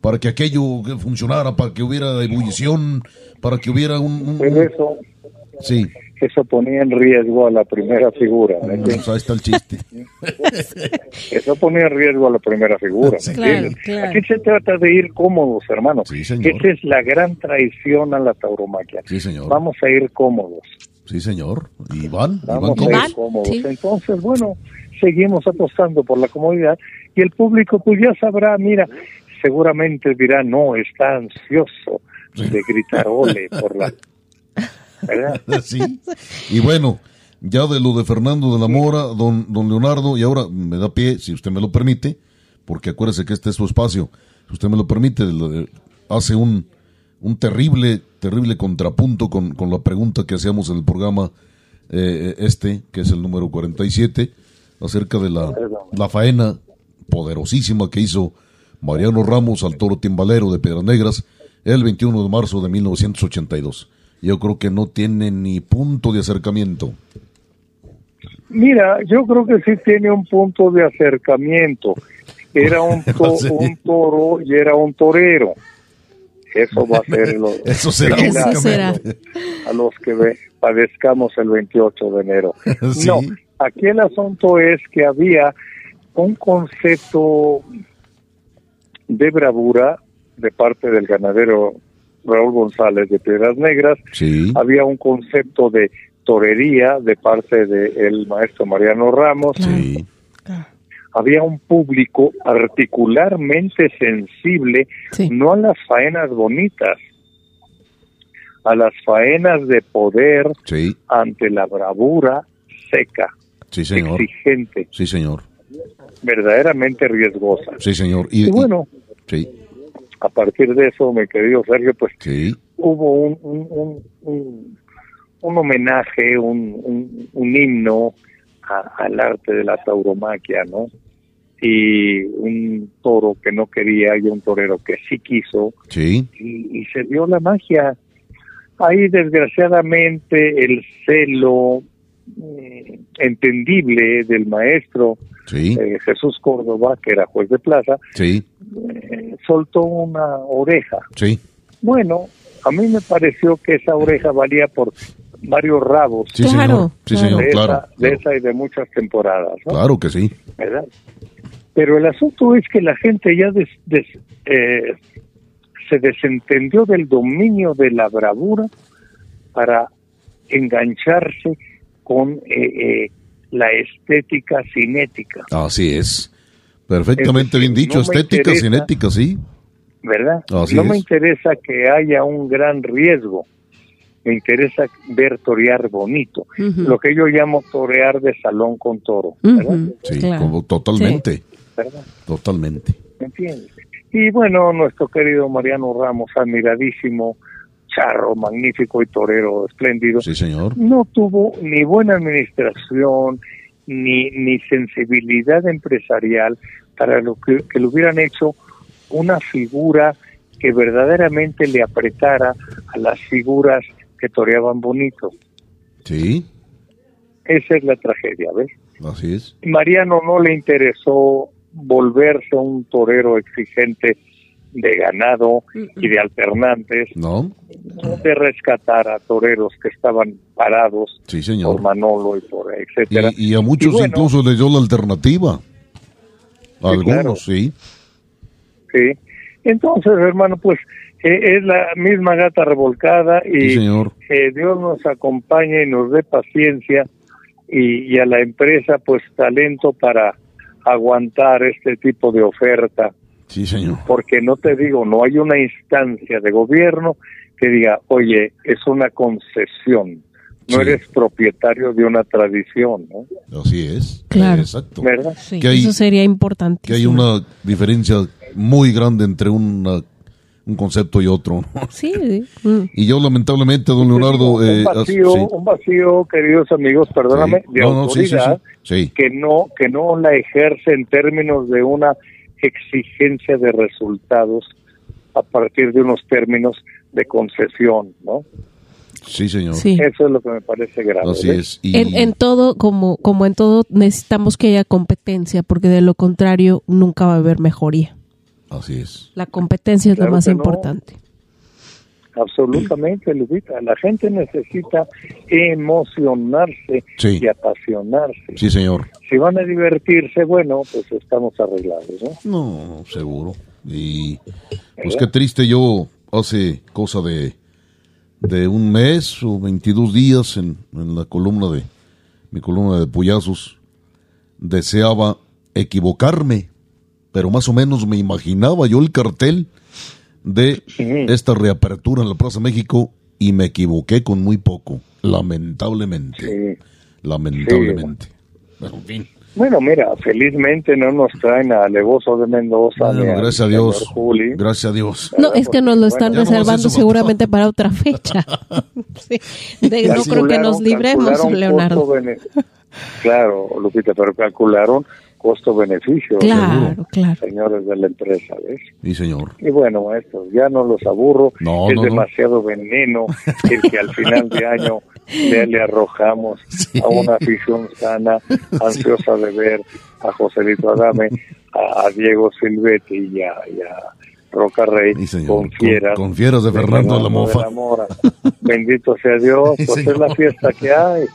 para que aquello funcionara, para que hubiera ebullición, para que hubiera un... eso, sí. eso ponía en riesgo a la primera figura. ¿me No, entiendes? pues ahí está el chiste. *laughs* Eso ponía en riesgo a la primera figura. ¿me? Claro, claro. Aquí se trata de ir cómodos, hermano. Sí, señor. Esa es la gran traición a la tauromaquia. Sí, señor. Vamos a ir cómodos. Sí, señor. ¿Y van? ¿Y van Vamos a Van, ir cómodos. sí. Entonces, bueno, seguimos apostando por la comodidad y el público pues ya sabrá, mira, seguramente dirá, no, está ansioso de gritar ole por la... ¿Verdad? *laughs* Sí. Y bueno, ya de lo de Fernando de la Mora, don, don Leonardo, y ahora me da pie, si usted me lo permite, porque acuérdese que este es su espacio, si usted me lo permite, lo de- hace un, un terrible, terrible contrapunto con, con la pregunta que hacíamos en el programa eh, este, que es el número 47, acerca de la, la faena poderosísima que hizo Mariano Ramos al toro timbalero de Piedras Negras el 21 de marzo de 1982. Yo creo que no tiene ni punto de acercamiento. Mira, yo creo que sí tiene un punto de acercamiento. Era un, *laughs* to- Sí. un toro y era un torero. Eso va a *laughs* ser lo, Eso será Eso será. a los que ve- padezcamos el 28 de enero. *laughs* Sí. No, aquí el asunto es que había un concepto de bravura de parte del ganadero Raúl González de Piedras Negras, Sí, había un concepto de torería de parte del maestro Mariano Ramos, sí, había un público particularmente sensible Sí. no a las faenas bonitas, a las faenas de poder sí, ante la bravura seca, sí, señor. exigente, Sí, señor. verdaderamente riesgosa. Sí, señor. Y, Y bueno, sí, a partir de eso, mi querido Sergio, pues sí, hubo un, un, un, un- un homenaje, un, un, un himno a- al arte de la tauromaquia, ¿no? Y un toro que no quería y un torero que sí quiso, sí, y, y se dio la magia. Ahí, desgraciadamente, el celo mm, entendible del maestro sí, eh, Jesús Córdoba, que era juez de plaza, sí, eh, soltó una oreja. sí, Bueno, a mí me pareció que esa oreja valía por varios rabos sí, Claro, señor. Sí, claro. señor, de, claro. esa, de esa y de muchas temporadas, ¿no? Claro que sí. ¿verdad? Pero el asunto es que la gente ya des- des- eh, se desentendió del dominio de la bravura para engancharse con eh, eh, la estética cinética, Así es. Perfectamente Es bien dicho. no Estética, interesa. cinética, sí. ¿verdad? Así no me es. interesa que haya un gran riesgo, me interesa ver torear bonito, lo que yo llamo torear de salón con toro, Sí, claro. como totalmente. ¿verdad? Totalmente. ¿Me entiendes? Y bueno, nuestro querido Mariano Ramos, admiradísimo, charro, magnífico y torero espléndido, Sí, señor. no tuvo ni buena administración, ni, ni sensibilidad empresarial para lo que, que le hubieran hecho una figura que verdaderamente le apretara a las figuras que toreaban bonito. Sí, Esa es la tragedia, ¿ves? así es. Mariano no le interesó volverse un torero exigente de ganado y de alternantes, ¿No? de rescatar a toreros que estaban parados Sí, por señor. Manolo y por etcétera. Y, y a muchos Y bueno, incluso les dio la alternativa. Algunos, claro. sí. Sí. Entonces, hermano, pues es la misma gata revolcada y Sí, señor. eh, Dios nos acompañe y nos dé paciencia y, y a la empresa pues talento para aguantar este tipo de oferta, Sí, señor. porque no te digo, no hay una instancia de gobierno que diga, oye, es una concesión, no Sí. eres propietario de una tradición, ¿no? Así es. Claro. Exacto. ¿Verdad? Sí, Que hay- eso sería importante. Que hay una diferencia muy grande entre una, un concepto y otro. ¿no? *laughs* Sí, sí. Mm. Y yo lamentablemente, don Leonardo... un eh, vacío, sí, un vacío, queridos amigos, perdóname, sí. de No, no, sí, sí, autoridad sí. Sí, que no que no la ejerce en términos de una exigencia de resultados a partir de unos términos de concesión, ¿no? sí, señor. Sí. Eso es lo que me parece grave. Así es. Y, En, en todo, como, como en todo, necesitamos que haya competencia, porque de lo contrario nunca va a haber mejoría. Así es. La competencia es Claro lo más no. importante. absolutamente, Lupita. La gente necesita emocionarse Sí. y apasionarse. Sí, señor. Si van a divertirse, bueno, pues estamos arreglados, ¿no? No, seguro. Y pues qué triste yo hace cosa de, de un mes o 22 días en, en la columna de mi columna de Puyazos deseaba equivocarme, pero más o menos me imaginaba yo el cartel de esta reapertura en la Plaza México y me equivoqué con muy poco, lamentablemente. Sí. Lamentablemente. Pero, en fin. Bueno, mira, felizmente no nos traen a Alevoso de Mendoza. Bueno, gracias a Dios. Juli. Gracias a Dios. No, es que nos lo están ya no más reservando seguramente para otra fecha. *laughs* Sí. De- no creo que nos libremos, Leonardo. Claro, Lupita, pero calcularon costo-beneficio. Claro, claro. Señores de la empresa, ¿ves? Sí, señor. Y bueno, maestros, ya no los aburro. No, es no, no. demasiado veneno *laughs* el que al final de año le, le arrojamos a una afición sana, ansiosa de ver a Joselito Adame, a, a Diego Silvetti y a, y a Roca Rey Sí, señor. con fieras. Con- con fieras de Fernando de la Mofa. Mora. Bendito sea Dios, Sí, pues es la fiesta que hay. *laughs*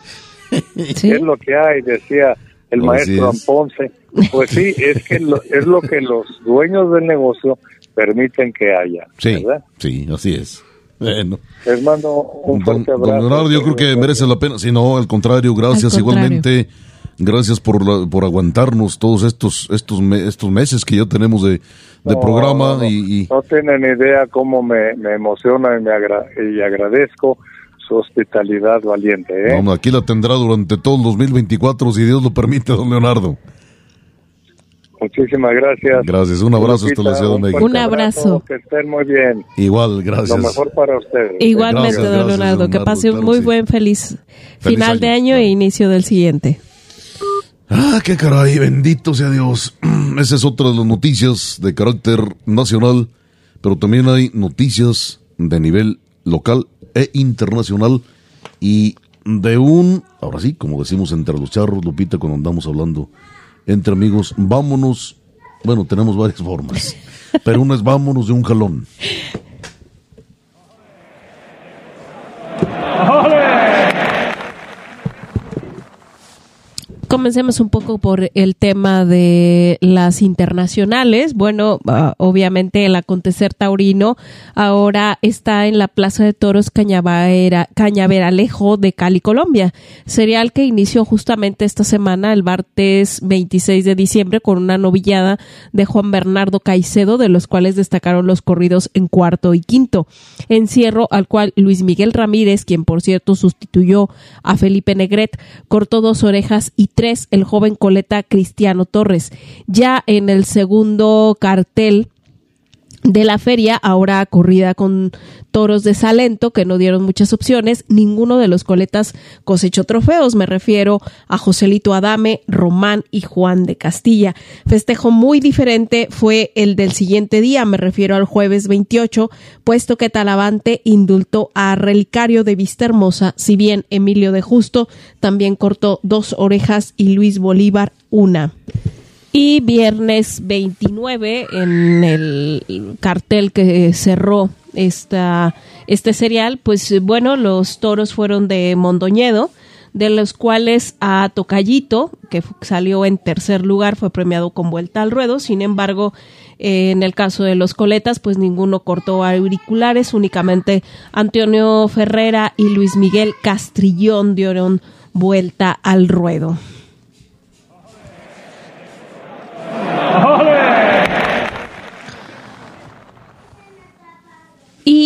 Sí. Es lo que hay, decía el maestro es. Amponce. Pues sí, es que lo- es lo que los dueños del negocio permiten que haya, Sí, ¿verdad? sí, así es. Bueno, Les mando un don, fuerte don abrazo. Leonardo, yo creo que merece la pena. Si no, al contrario, gracias Al contrario. igualmente. Gracias por, la- por aguantarnos todos estos estos me- estos meses que ya tenemos de, de No, programa no, no. y, y- No tienen idea cómo me, me emociona y, me agra- y agradezco hospitalidad valiente. ¿eh? vamos, aquí la tendrá durante todo el 2024 si Dios lo permite, don Leonardo. Muchísimas gracias. Gracias, un abrazo hasta la Ciudad de un México. Un abrazo. Que estén muy bien. Igual, gracias. Lo mejor para ustedes. Igualmente, Gracias, don gracias, Leonardo. Que Leonardo, pase un claro muy sí. buen feliz, Feliz final de año, año claro. e inicio del siguiente. Ah, qué caray, bendito sea Dios. *clears throat* Esa es otra de las noticias de carácter nacional, pero también hay noticias de nivel local e internacional y de un, ahora sí, como decimos entre los charros, Lupita, cuando andamos hablando entre amigos, vámonos, bueno, tenemos varias formas, *laughs* pero una es vámonos de un jalón. Comencemos un poco por el tema de las internacionales. Bueno, ah, obviamente el acontecer taurino ahora está en la Plaza de Toros Cañavera, Cañaveralejo de Cali, Colombia. Serial que inició justamente esta semana, el martes 26 de diciembre, con una novillada de Juan Bernardo Caicedo, de los cuales destacaron los corridos en cuarto y quinto. Encierro al cual Luis Miguel Ramírez, quien por cierto sustituyó a Felipe Negret, cortó dos orejas y tres el joven coleta Cristiano Torres. Ya en el segundo cartel de la feria, ahora corrida con toros de Salento, que no dieron muchas opciones, ninguno de los coletas cosechó trofeos, me refiero a Joselito Adame, Román y Juan de Castilla. Festejo muy diferente fue el del siguiente día, me refiero al jueves 28, puesto que Talavante indultó a Relicario de Vista Hermosa, si bien Emilio de Justo también cortó dos orejas y Luis Bolívar una. Y viernes 29, en el cartel que cerró esta, este serial, pues bueno, los toros fueron de Mondoñedo, de los cuales a Tocayito, que salió en tercer lugar, fue premiado con vuelta al ruedo. Sin embargo, eh, en el caso de los coletas, pues ninguno cortó auriculares, únicamente Antonio Ferrera y Luis Miguel Castrillón dieron vuelta al ruedo.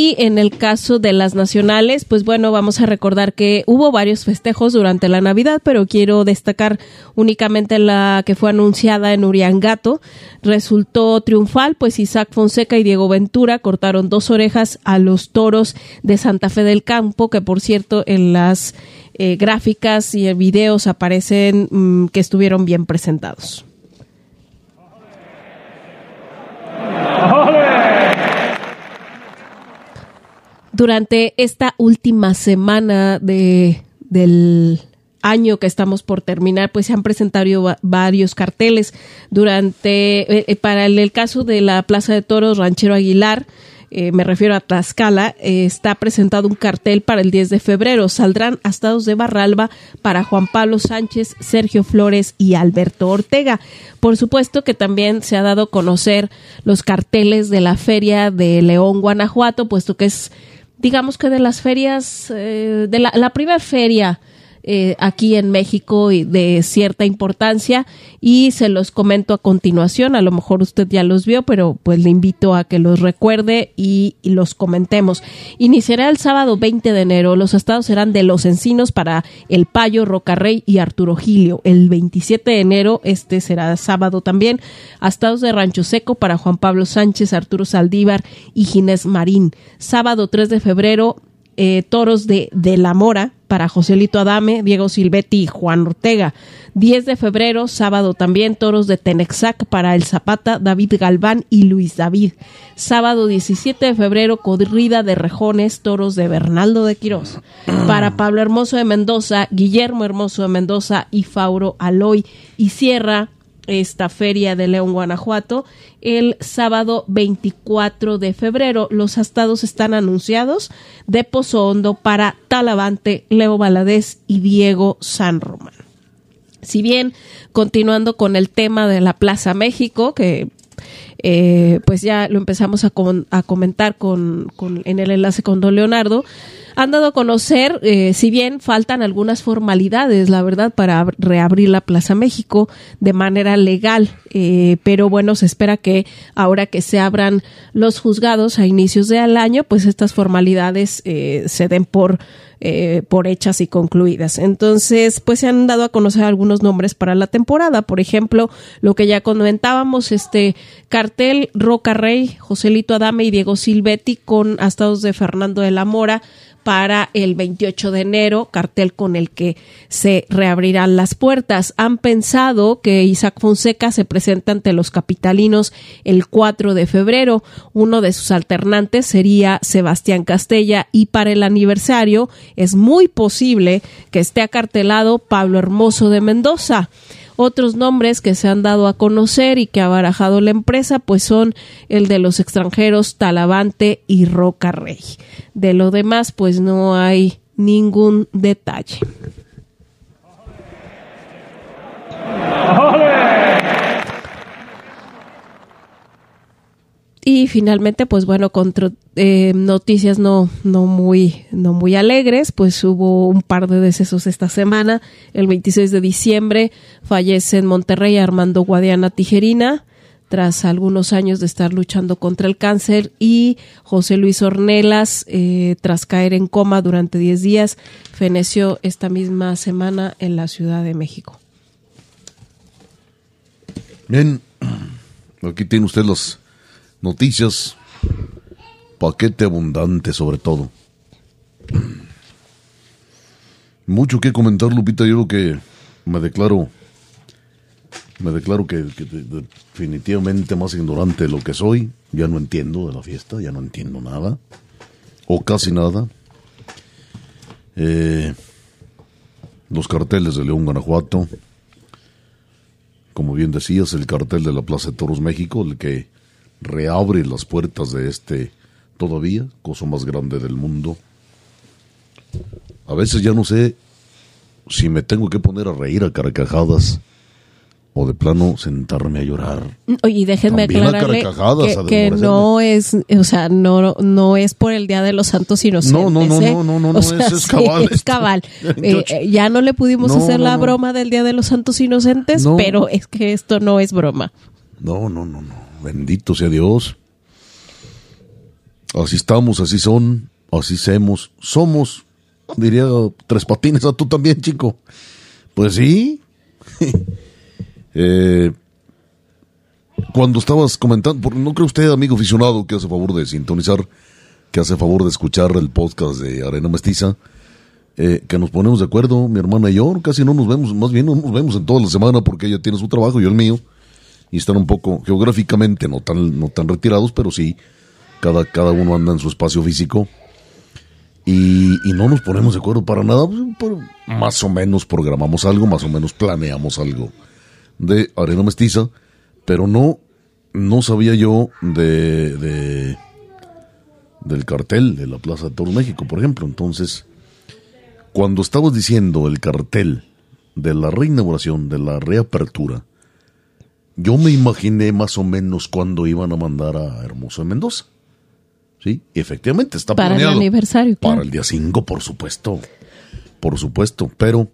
Y en el caso de las nacionales, pues bueno, vamos a recordar que hubo varios festejos durante la Navidad, pero quiero destacar únicamente la que fue anunciada en Uriangato. Resultó triunfal, pues Isaac Fonseca y Diego Ventura cortaron dos orejas a los toros de Santa Fe del Campo, que por cierto en las eh, gráficas y videos aparecen mm, que estuvieron bien presentados. Durante esta última semana de, del año que estamos por terminar, pues se han presentado va- varios carteles. Durante, eh, eh, para el, caso de la Plaza de Toros Ranchero Aguilar, eh, me refiero a Tlaxcala, está presentado un cartel para el 10 de febrero. Saldrán astados de Barralba para Juan Pablo Sánchez, Sergio Flores y Alberto Ortega. Por supuesto que también se ha dado a conocer los carteles de la Feria de León, Guanajuato, puesto que es, digamos que de las ferias, eh, de la, la primera feria eh, aquí en México de cierta importancia y se los comento a continuación. A lo mejor usted ya los vio, pero pues le invito a que los recuerde y, los comentemos. Iniciará el sábado 20 de enero. Los estados serán de Los Encinos para El Payo, Rocarrey y Arturo Gilio. El 27 de enero, este será sábado también, estados de Rancho Seco para Juan Pablo Sánchez, Arturo Saldívar y Ginés Marín. Sábado 3 de febrero, eh, toros de, de La Mora para Joselito Adame, Diego Silvetti y Juan Ortega. 10 de febrero, sábado también, toros de Tenexac para El Zapata, David Galván y Luis David. Sábado 17 de febrero, corrida de rejones, toros de Bernaldo de Quirós. *clears throat* Para Pablo Hermoso de Mendoza, Guillermo Hermoso de Mendoza y Fauro Aloy. Y cierra esta feria de León, Guanajuato, el sábado 24 de febrero. Los estados están anunciados de Pozo Hondo para Talavante, Leo Valadez y Diego San Román. Si bien, continuando con el tema de la Plaza México, que eh, pues ya lo empezamos a, a comentar con, en el enlace con don Leonardo, han dado a conocer, eh, si bien faltan algunas formalidades, la verdad, para reabrir la Plaza México de manera legal, eh, pero bueno, se espera que ahora que se abran los juzgados a inicios del año, pues estas formalidades eh, se den por por hechas y concluidas. Entonces, pues se han dado a conocer algunos nombres para la temporada. Por ejemplo, lo que ya comentábamos, este cartel Roca Rey, Joselito Adame y Diego Silvetti con astados de Fernando de la Mora para el 28 de enero, cartel con el que se reabrirán las puertas. Han pensado que Isaac Fonseca se presenta ante los capitalinos el 4 de febrero. Uno de sus alternantes sería Sebastián Castella y para el aniversario es muy posible que esté acartelado Pablo Hermoso de Mendoza. Otros nombres que se han dado a conocer y que ha barajado la empresa pues son el de los extranjeros Talavante y Roca Rey. De lo demás pues no hay ningún detalle. Y finalmente, pues bueno, con eh, noticias no, no, muy, no muy alegres, pues hubo un par de decesos esta semana. El 26 de diciembre fallece en Monterrey Armando Guadiana Tijerina, tras algunos años de estar luchando contra el cáncer, y José Luis Ornelas, eh, tras caer en coma durante 10 días, feneció esta misma semana en la Ciudad de México. Bien, aquí tiene usted los noticias, paquete abundante sobre todo. Mucho que comentar, Lupita, yo lo que me declaro, me declaro que, definitivamente más ignorante de lo que soy, ya no entiendo de la fiesta, ya no entiendo nada, o casi nada. Eh, los carteles de León, Guanajuato, como bien decías, el cartel de la Plaza de Toros México, el que reabre las puertas de este todavía, cosa más grande del mundo. A veces ya no sé si me tengo que poner a reír a carcajadas o de plano sentarme a llorar. Oye, déjenme aclararle que, no es, o sea, no, no es por el Día de los Santos Inocentes. No, no, no, no, no, no, no, es, cabal. es cabal. *laughs* Eh, ya no le pudimos hacer la broma del Día de los Santos Inocentes, pero es que esto no es broma. No, no, no, no. Bendito sea Dios. Así estamos, así son, así somos. Somos, diría tres patines a tú también, chico. Pues sí. *laughs* Eh, cuando estabas comentando, ¿no cree usted, amigo aficionado, que hace favor de sintonizar, que hace favor de escuchar el podcast de Arena Mestiza? Eh, que nos ponemos de acuerdo, mi hermana y yo, casi no nos vemos, más bien no nos vemos en toda la semana porque ella tiene su trabajo y yo el mío y están un poco geográficamente no tan, no tan retirados, pero sí, cada, cada uno anda en su espacio físico. Y, no nos ponemos de acuerdo para nada, pues, más o menos programamos algo, más o menos planeamos algo de arena mestiza, pero no, no sabía yo de, de, del cartel de la Plaza de Toros México, por ejemplo. Entonces, cuando estabas diciendo el cartel de la reinauguración, de la reapertura, yo me imaginé más o menos cuándo iban a mandar a Hermoso de Mendoza. Sí, efectivamente, está para el aniversario. Para el día 5, por supuesto. Por supuesto, pero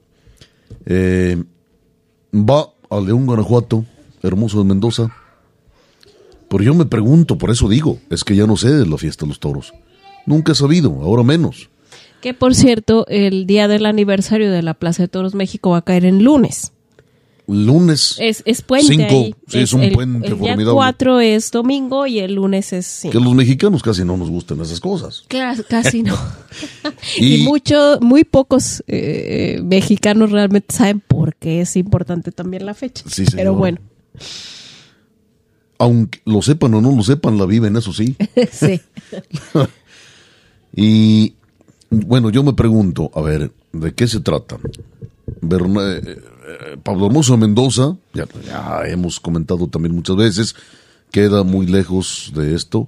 eh, va a León, Guanajuato, Hermoso de Mendoza. Pero yo me pregunto, por eso digo, es que ya no sé de la fiesta de los toros. Nunca he sabido, ahora menos. Que por cierto, el día del aniversario de la Plaza de Toros México va a caer en lunes. Lunes. Es, es puente. Cinco, Sí, es, un puente el formidable. día 4 es domingo y el lunes es cinco. Que los mexicanos casi no nos gustan esas cosas. Claro, casi no. *laughs* y, mucho, muy pocos eh, mexicanos realmente saben por qué es importante también la fecha. Sí, Pero bueno. Aunque lo sepan o no lo sepan, la viven, eso sí. *laughs* sí. *laughs* y bueno, yo me pregunto, a ver, ¿de qué se trata? Berna, eh, eh, Pablo Hermoso Mendoza, ya, ya, hemos comentado también muchas veces, queda muy lejos de esto.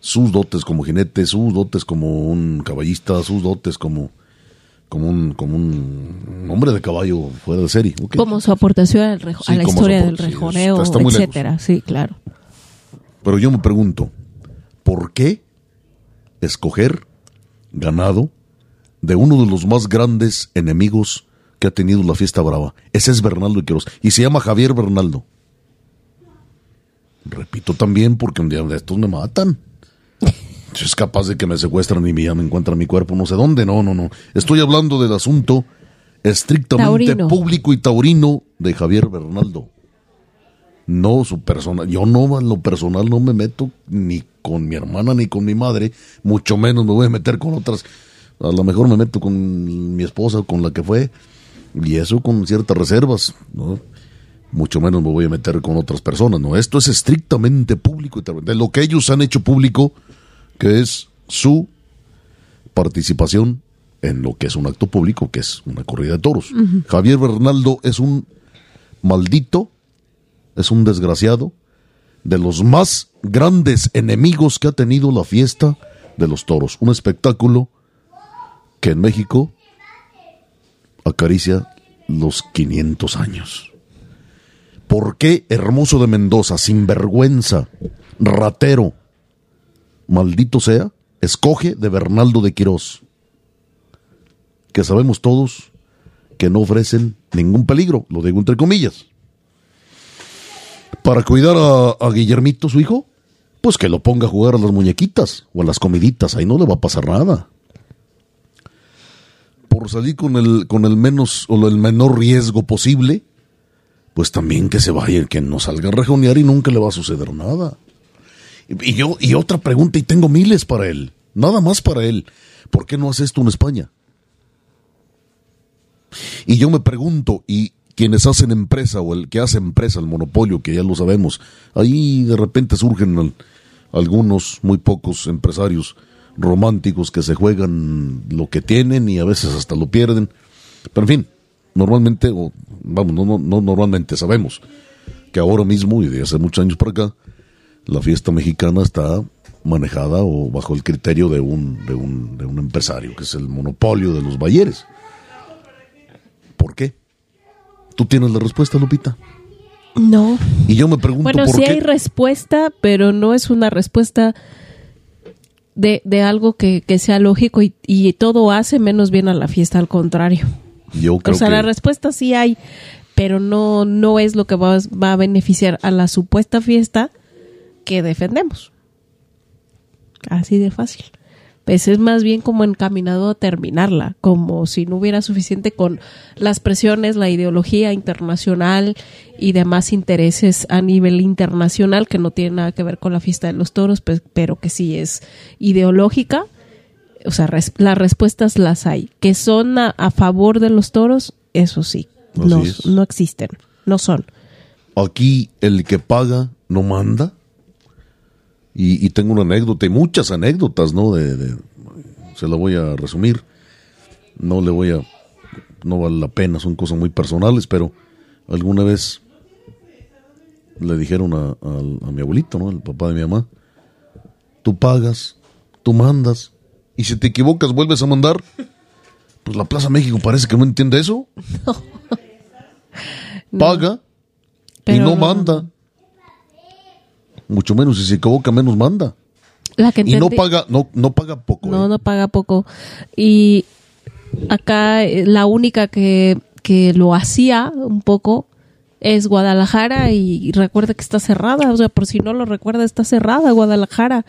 Sus dotes como jinete, sus dotes como un caballista, sus dotes como, como, un, como un hombre de caballo fuera de serie. Okay. Como su aportación al rejo, Sí, a la historia del sí, rejoneo, está muy lejos. etcétera. Sí, claro. Pero yo me pregunto, ¿por qué escoger ganado de uno de los más grandes enemigos que ha tenido la fiesta brava? Ese es Bernaldo Quiroz y se llama Javier Bernaldo. Repito también porque un día de estos me matan. *laughs* Es capaz de que me secuestran y me, ya me encuentran mi cuerpo no sé dónde. No, no, no. Estoy hablando del asunto estrictamente Taurino. público y taurino de Javier Bernaldo. No su persona. Yo no, en lo personal, no me meto ni con mi hermana ni con mi madre, mucho menos me voy a meter con otras. A lo mejor me meto con mi esposa, con la que fue, y eso con ciertas reservas, ¿no? Mucho menos me voy a meter con otras personas, ¿no? Esto es estrictamente público de lo que ellos han hecho público, que es su participación en lo que es un acto público, que es una corrida de toros. Javier Bernaldo es un maldito, es un desgraciado, de los más grandes enemigos que ha tenido la fiesta de los toros. Un espectáculo que en México acaricia los 500 años. ¿Por qué Hermoso de Mendoza, sinvergüenza, ratero, maldito sea, escoge de Bernaldo de Quirós? Que sabemos todos que no ofrecen ningún peligro, lo digo entre comillas para cuidar a, a Guillermito, su hijo, pues que lo ponga a jugar a las muñequitas o a las comiditas, ahí no le va a pasar nada. Por salir con el, con el menos o el menor riesgo posible, pues también que se vaya, que no salga a rejonear y nunca le va a suceder nada. Y, yo, y otra pregunta, y tengo miles para él, nada más para él. ¿Por qué no hace esto en España? Y yo me pregunto, y quienes hacen empresa o el que hace empresa, el monopolio, que ya lo sabemos, ahí de repente surgen al- algunos, muy pocos empresarios románticos que se juegan lo que tienen y a veces hasta lo pierden. Pero en fin, normalmente, o vamos, no, no, no normalmente, sabemos que ahora mismo y de hace muchos años para acá, la fiesta mexicana está manejada o bajo el criterio de un, de un, de un empresario, que es el monopolio de los Bayeres. ¿Por qué? ¿Tú tienes la respuesta, Lupita? No. Y yo me pregunto Bueno, por sí qué. hay respuesta, pero no es una respuesta de, de algo que, que sea lógico y, y todo hace menos bien a la fiesta, al contrario. Yo creo o sea, que la respuesta sí hay, pero no, no es lo que va, va a beneficiar a la supuesta fiesta que defendemos. Así de fácil. Pues es más bien como encaminado a terminarla, como si no hubiera suficiente con las presiones, la ideología internacional y demás intereses a nivel internacional que no tiene nada que ver con la fiesta de los toros, pues, pero que sí es ideológica. O sea, res- las respuestas las hay. Que son a, a favor de los toros, eso sí, no, no existen, no son. aquí el que paga no manda. Y, y tengo una anécdota y muchas anécdotas, ¿no? De, de- se la voy a resumir. No le voy a, no vale la pena, son cosas muy personales, pero alguna vez le dijeron a, a- a mi abuelito, ¿no? El papá de mi mamá, tú pagas tú mandas. Y si te equivocas, vuelves a mandar. Pues la Plaza México parece que no entiende eso. *laughs* Paga y Pero- no manda. Mucho menos si se equivoca, menos manda. La que Y no paga, no, no paga poco. No, ¿eh? no paga poco. Y acá eh, la única que, que lo hacía un poco es Guadalajara y recuerda que está cerrada. O sea, por si no lo recuerda, está cerrada Guadalajara.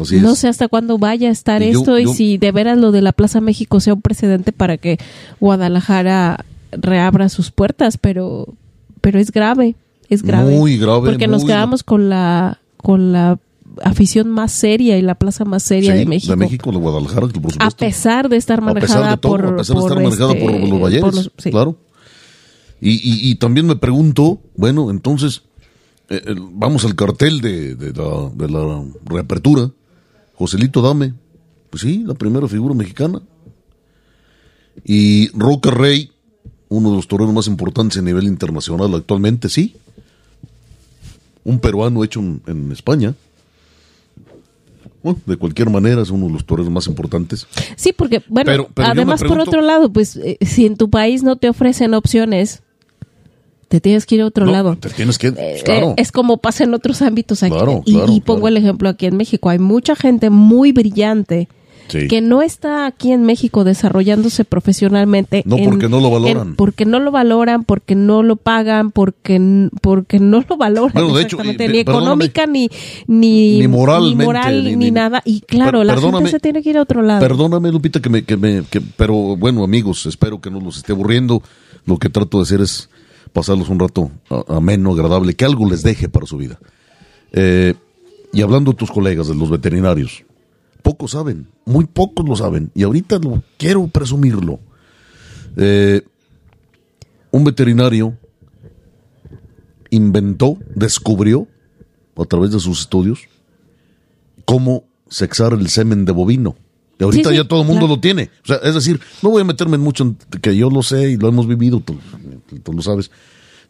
Así es. No sé hasta cuándo vaya a estar Y yo- esto y si de veras lo de la Plaza México sea un precedente para que Guadalajara reabra sus puertas, pero, pero es grave, es grave. Muy grave, Porque nos quedamos con la, con la afición más seria y la plaza más seria Sí, de México. De México, de Guadalajara, por supuesto. A pesar de estar manejada por, a pesar de por, estar manejada por los Balleres, por los- sí. claro. Y, y, y también me pregunto, bueno, entonces, eh, el- vamos al cartel de, de la, de la reapertura. Joselito Dame, pues sí, la primera figura mexicana. Y Roca Rey, uno de los toreros más importantes a nivel internacional actualmente, sí. Un peruano hecho en, en España. Bueno, de cualquier manera es uno de los toreros más importantes. Sí, porque, bueno, Pero- pero además por pregunto- otro lado, pues eh, si en tu país no te ofrecen opciones, te tienes que ir a otro No, lado. Te tienes que. Eh, claro. eh, es como pasa en otros ámbitos aquí. Claro, y, claro, y pongo claro. el ejemplo aquí en México. Hay mucha gente muy brillante Sí. que no está aquí en México desarrollándose profesionalmente. No, en- porque no lo valoran. en- porque no lo valoran, porque no lo pagan, porque, porque no lo valoran. Bueno, de hecho, ni económica, ni, ni, Ni moralmente, ni moral, ni- nada. Y claro, Per- la gente se tiene que ir a otro lado. Perdóname, Lupita, que me, que me, que- pero bueno, amigos, espero que no los esté aburriendo. Lo que trato de hacer es pasarlos un rato ameno, agradable, que algo les deje para su vida. Eh, y hablando de tus colegas, de los veterinarios, pocos saben, muy pocos lo saben, y ahorita lo quiero presumirlo. Eh, un veterinario inventó, descubrió, a través de sus estudios, cómo sexar el semen de bovino. Y ahorita Sí, sí, ya todo el mundo claro. lo tiene. O sea, es decir, no voy a meterme en mucho en que yo lo sé y lo hemos vivido, tú, tú lo sabes,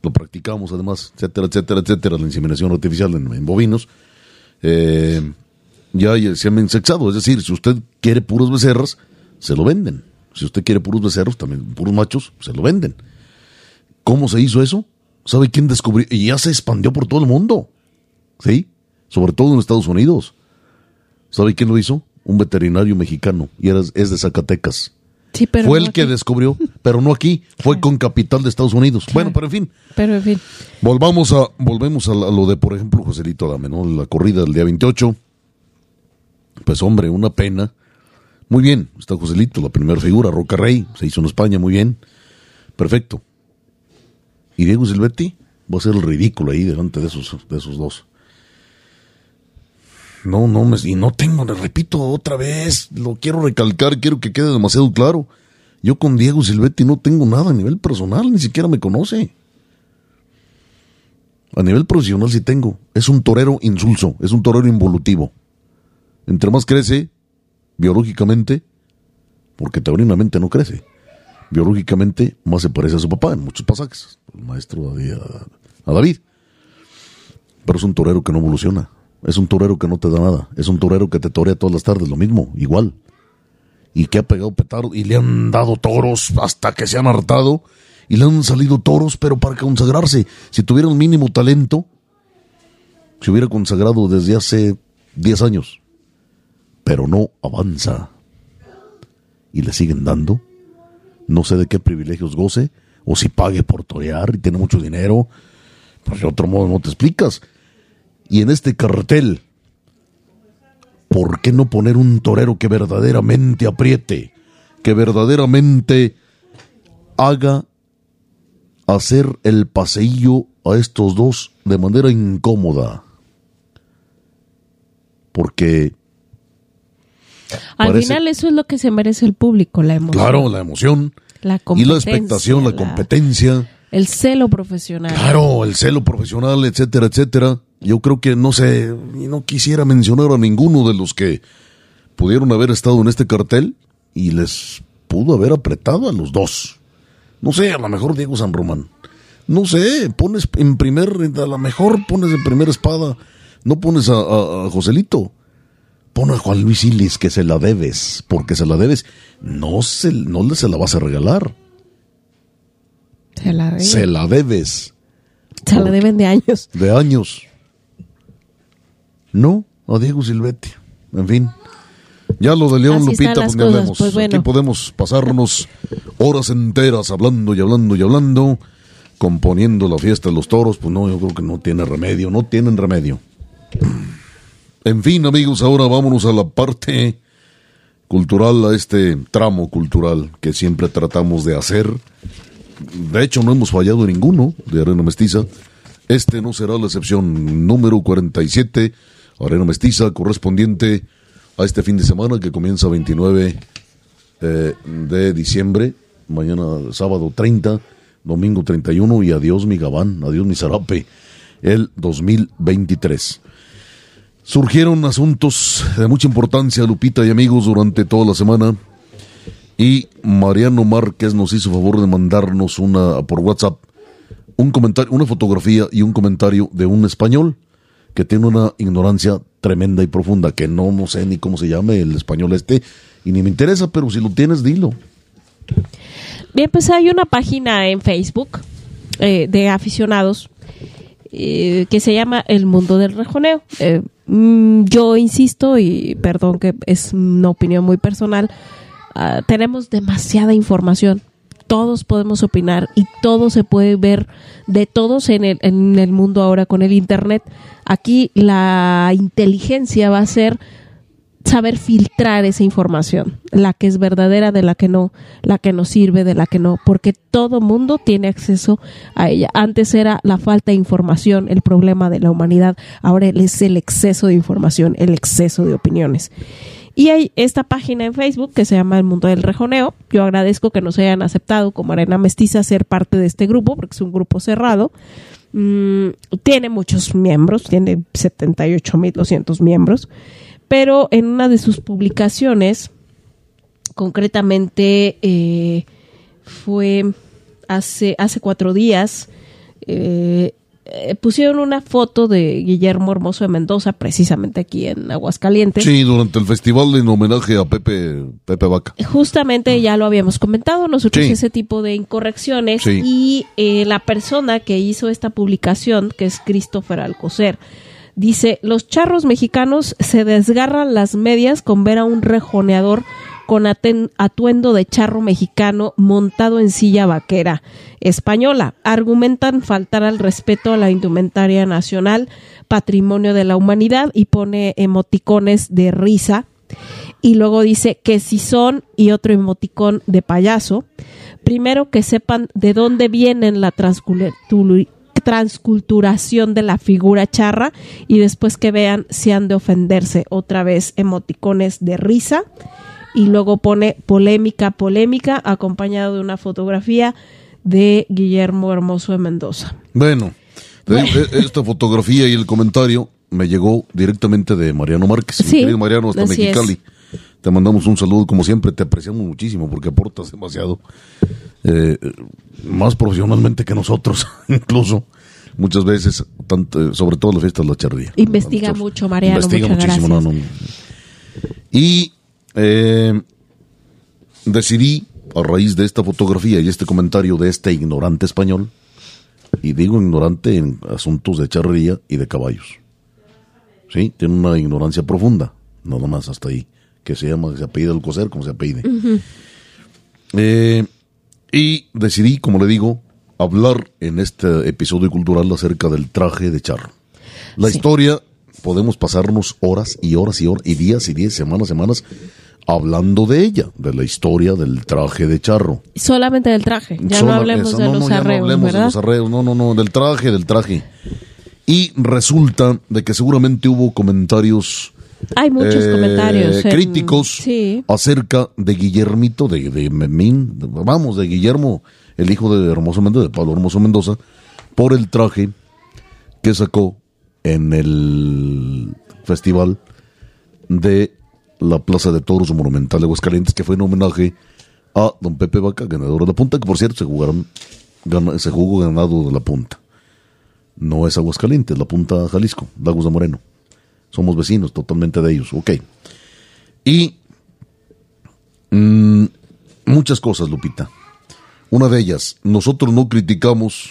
lo practicamos además, etcétera, etcétera, etcétera, la inseminación artificial en, en bovinos. Eh, ya hay semen sexado, es decir, si usted quiere puros becerras, se lo venden. Si usted quiere puros becerros, también puros machos, se lo venden. ¿Cómo se hizo eso? ¿Sabe quién descubrió? Y ya se expandió por todo el mundo. ¿Sí? Sobre todo en Estados Unidos. ¿Sabe quién lo hizo? Un veterinario mexicano. Y era, es de Zacatecas. Sí, pero fue no el que descubrió, pero no aquí. Fue con capital de Estados Unidos. Bueno, pero en fin. Pero en fin. Volvamos a, volvemos a, lo de, por ejemplo, Joselito Adame, ¿no? La corrida del día 28. Pues hombre, una pena. Muy bien, está Joselito, la primera figura, Roca Rey, se hizo en España, muy bien. Perfecto. Y Diego Silvetti va a ser el ridículo ahí delante de esos, de esos dos. No, no, y no tengo, le repito otra vez, lo quiero recalcar, quiero que quede demasiado claro. Yo con Diego Silvetti no tengo nada a nivel personal, ni siquiera me conoce. A nivel profesional sí tengo. Es un torero insulso, es un torero involutivo. Entre más crece, biológicamente, porque taurinamente no crece, biológicamente más se parece a su papá en muchos pasajes, el maestro a, a David. Pero es un torero que no evoluciona, es un torero que no te da nada, es un torero que te torea todas las tardes, lo mismo, igual. Y que ha pegado petardo y le han dado toros hasta que se han hartado y le han salido toros, pero para consagrarse. Si tuviera un mínimo talento, se hubiera consagrado desde hace 10 años. Pero no avanza. Y le siguen dando. No sé de qué privilegios goce, o si pague por torear y tiene mucho dinero. Pues de otro modo no te explicas. Y en este cartel, ¿por qué no poner un torero que verdaderamente apriete? Que verdaderamente haga hacer el paseillo a estos dos de manera incómoda. Porque, Al Parece- final eso es lo que se merece el público, la emoción. claro, la emoción La y la expectación, la la- competencia, El celo profesional. claro, el celo profesional, etcétera, etcétera. Yo creo que no sé, y no quisiera mencionar a ninguno de los que pudieron haber estado en este cartel y les pudo haber apretado a los dos. No sé, a lo mejor Diego San Román. No sé, pones en primer, a lo mejor pones en primera espada, no pones a, a- a Joselito. Pone a Juan Luis Ilis que se la debes, porque se la debes, no, se, no le se la vas a regalar. Se la deben. Se la debes. Se la deben de años. De años. No, a Diego Silvetti. En fin. Ya lo de León Así Lupita, pues ni cosas, hablemos. pues bueno. Aquí podemos pasarnos horas enteras hablando y hablando y hablando, componiendo la fiesta de los toros. Pues no, yo creo que no tiene remedio, no tienen remedio. En fin, amigos, ahora vámonos a la parte cultural, a este tramo cultural que siempre tratamos de hacer. De hecho, no hemos fallado ninguno de Arena Mestiza. Este no será la excepción. Número 47, Arena Mestiza, correspondiente a este fin de semana que comienza 29 eh, de diciembre, mañana sábado 30, domingo 31 y adiós mi Gabán, adiós mi Zarape, el 2023. Surgieron asuntos de mucha importancia, Lupita y amigos, durante toda la semana. Y Mariano Márquez nos hizo favor de mandarnos una por WhatsApp un comentario, una fotografía y un comentario de un español que tiene una ignorancia tremenda y profunda, que no, sé ni cómo se llame el español este, y ni me interesa, pero si lo tienes, dilo. Bien, pues hay una página en Facebook eh, de aficionados eh, que se llama El Mundo del Rejoneo. Eh, yo insisto, y perdón que es una opinión muy personal, ah, tenemos demasiada información. Todos podemos opinar y todo se puede ver de todos en el, en el mundo ahora con el Internet. Aquí la inteligencia va a ser saber filtrar esa información, la que es verdadera de la que no, la que nos sirve de la que no, porque todo mundo tiene acceso a ella. Antes era la falta de información el problema de la humanidad, ahora es el exceso de información, el exceso de opiniones. Y hay esta página en Facebook que se llama El Mundo del Rejoneo. Yo agradezco que nos hayan aceptado como Arena Mestiza ser parte de este grupo, porque es un grupo cerrado. Mm, tiene muchos miembros, tiene 78.200 miembros pero en una de sus publicaciones, concretamente eh, fue hace, hace cuatro días, eh, eh, pusieron una foto de Guillermo Hermoso de Mendoza, precisamente aquí en Aguascalientes. Sí, durante el festival en homenaje a Pepe, Pepe Vaca. Justamente ya lo habíamos comentado nosotros Sí. ese tipo de incorrecciones Sí. y eh, la persona que hizo esta publicación, que es Christopher Alcocer, dice, los charros mexicanos se desgarran las medias con ver a un rejoneador con atuendo de charro mexicano montado en silla vaquera española. Argumentan faltar al respeto a la indumentaria nacional, patrimonio de la humanidad, y pone emoticones de risa y luego dice que si son y otro emoticón de payaso. Primero que sepan de dónde vienen la transcultu- transculturación de la figura charra y después que vean si han de ofenderse otra vez emoticones de risa y luego pone polémica polémica acompañado de una fotografía de Guillermo Hermoso de Mendoza. Bueno, de- esta fotografía y el comentario me llegó directamente de Mariano Márquez. Sí, querido Mariano, hasta Mexicali. Te mandamos un saludo, como siempre, te apreciamos muchísimo porque aportas demasiado, eh, más profesionalmente que nosotros, *laughs* incluso, muchas veces, tanto, sobre todo en las fiestas de la charrería. Investiga mucho, Mariano, Investiga muchísimo, no, no. Y eh, decidí, a raíz de esta fotografía y este comentario de este ignorante español, y digo ignorante en asuntos de charrería y de caballos. Sí, tiene una ignorancia profunda, nada más hasta ahí, que se llama, que se apellida el coser, como se apellide. Eh, y decidí, como le digo, hablar en este episodio cultural acerca del traje de charro. La Sí. historia, podemos pasarnos horas y horas y horas, y días y días, semanas, semanas, hablando de ella, de la historia del traje de charro. Solamente del traje, ya Sola- no hablemos esa- de no, los no, ya no arreos, hablemos ¿verdad? de los arreos, no, no, no, del traje, del traje. Y resulta de que seguramente hubo comentarios Hay muchos eh, comentarios. en- críticos Sí. acerca de Guillermito, de, de Memín, de- vamos, de Guillermo, el hijo de Hermoso Mendoza, de Pablo Hermoso Mendoza, por el traje que sacó en el festival de la Plaza de Toros Monumental de Aguascalientes, que fue en homenaje a don Pepe Vaca, ganador de la punta, que por cierto se jugaron, se jugó ganado de la punta. No es Aguascalientes, la punta Jalisco, Lagos de Moreno. Somos vecinos totalmente de ellos, ok. Y mm, muchas cosas, Lupita. Una de ellas, nosotros no criticamos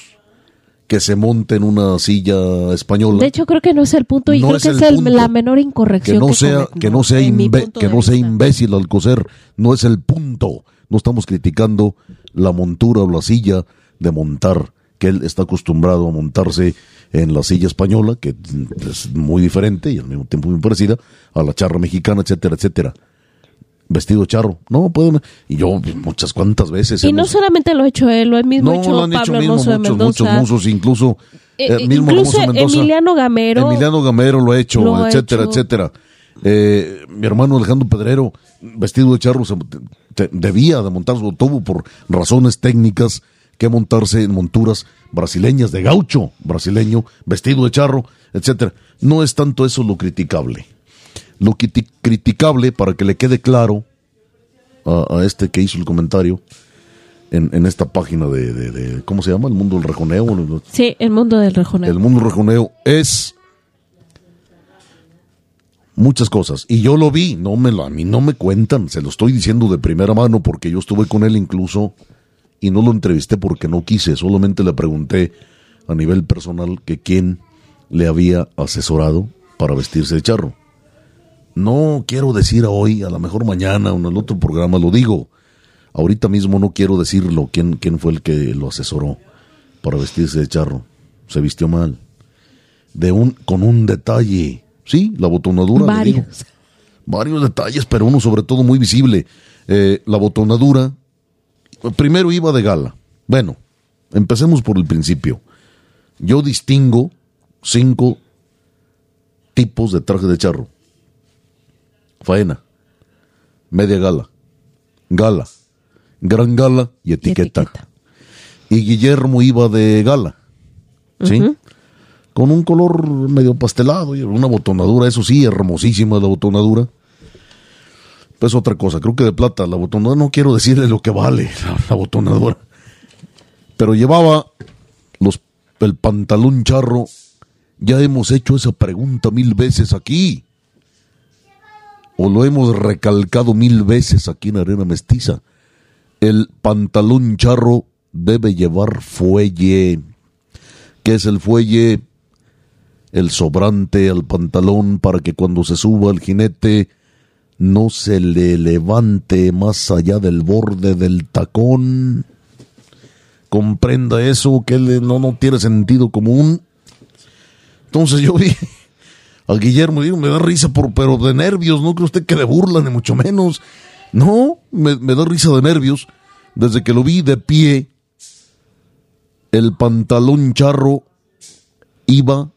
que se monte en una silla española. De hecho, creo que no es el punto y No creo es que el es el- la menor incorrección que no que sea que no sea imbe- que no sea imbécil al coser. No es el punto. No estamos criticando la montura o la silla de montar que él está acostumbrado a montarse en la silla española que es muy diferente y al mismo tiempo muy parecida a la charra mexicana etcétera etcétera vestido de charro no pueden y yo muchas cuantas veces Y no solamente lo ha hecho él, lo ha mismo no, hecho lo han hecho Pablo mismo Hermoso de muchos, Mendoza. muchos mozos, incluso Eh, el mismo incluso Hermoso Mendoza. Emiliano Gamero. Emiliano Gamero lo ha hecho, lo ha etcétera, hecho. etcétera. Eh, mi hermano Alejandro Pedrero, vestido de charro, se- te- debía de montarse, o tuvo por razones técnicas que montarse en monturas brasileñas de gaucho brasileño, vestido de charro, etcétera. No es tanto eso lo criticable. Lo criti- criticable, para que le quede claro a, a este que hizo el comentario en, en esta página de, de- de- ¿cómo se llama? El mundo del rejoneo. Sí, el mundo del rejoneo. El mundo del rejoneo es muchas cosas. Y yo lo vi, no me lo, a mí no me cuentan, se lo estoy diciendo de primera mano porque yo estuve con él incluso y no lo entrevisté porque no quise, solamente le pregunté a nivel personal que quién le había asesorado para vestirse de charro. No quiero decir hoy, a lo mejor mañana o en el otro programa lo digo. Ahorita mismo no quiero decirlo quién, quién fue el que lo asesoró para vestirse de charro. Se vistió mal. De un, con un detalle. Sí, la botonadura. Varios. Varios detalles, pero uno sobre todo muy visible. Eh, la botonadura. Primero iba de gala. Bueno, empecemos por el principio. Yo distingo cinco tipos de traje de charro. Faena, media gala, gala, gran gala y Y etiqueta. etiqueta. Y Guillermo iba de gala, ¿sí? Con un color medio pastelado y una botonadura, eso sí, hermosísima la botonadura. Pues otra cosa, creo que de plata, la botonadura no quiero decirle lo que vale *laughs* la, la botonadura. Pero llevaba los, el pantalón charro. Ya hemos hecho esa pregunta mil veces aquí. O lo hemos recalcado mil veces aquí en Arena Mestiza. El pantalón charro debe llevar fuelle. ¿Qué es el fuelle? El sobrante al pantalón para que cuando se suba el jinete no se le levante más allá del borde del tacón. Comprenda eso, que no, no tiene sentido común. Entonces yo *laughs* vi a Guillermo, digo, me da risa, por, pero de nervios, no cree usted que de burla, ni mucho menos. No, me, me da risa de nervios. Desde que lo vi de pie, el pantalón charro iba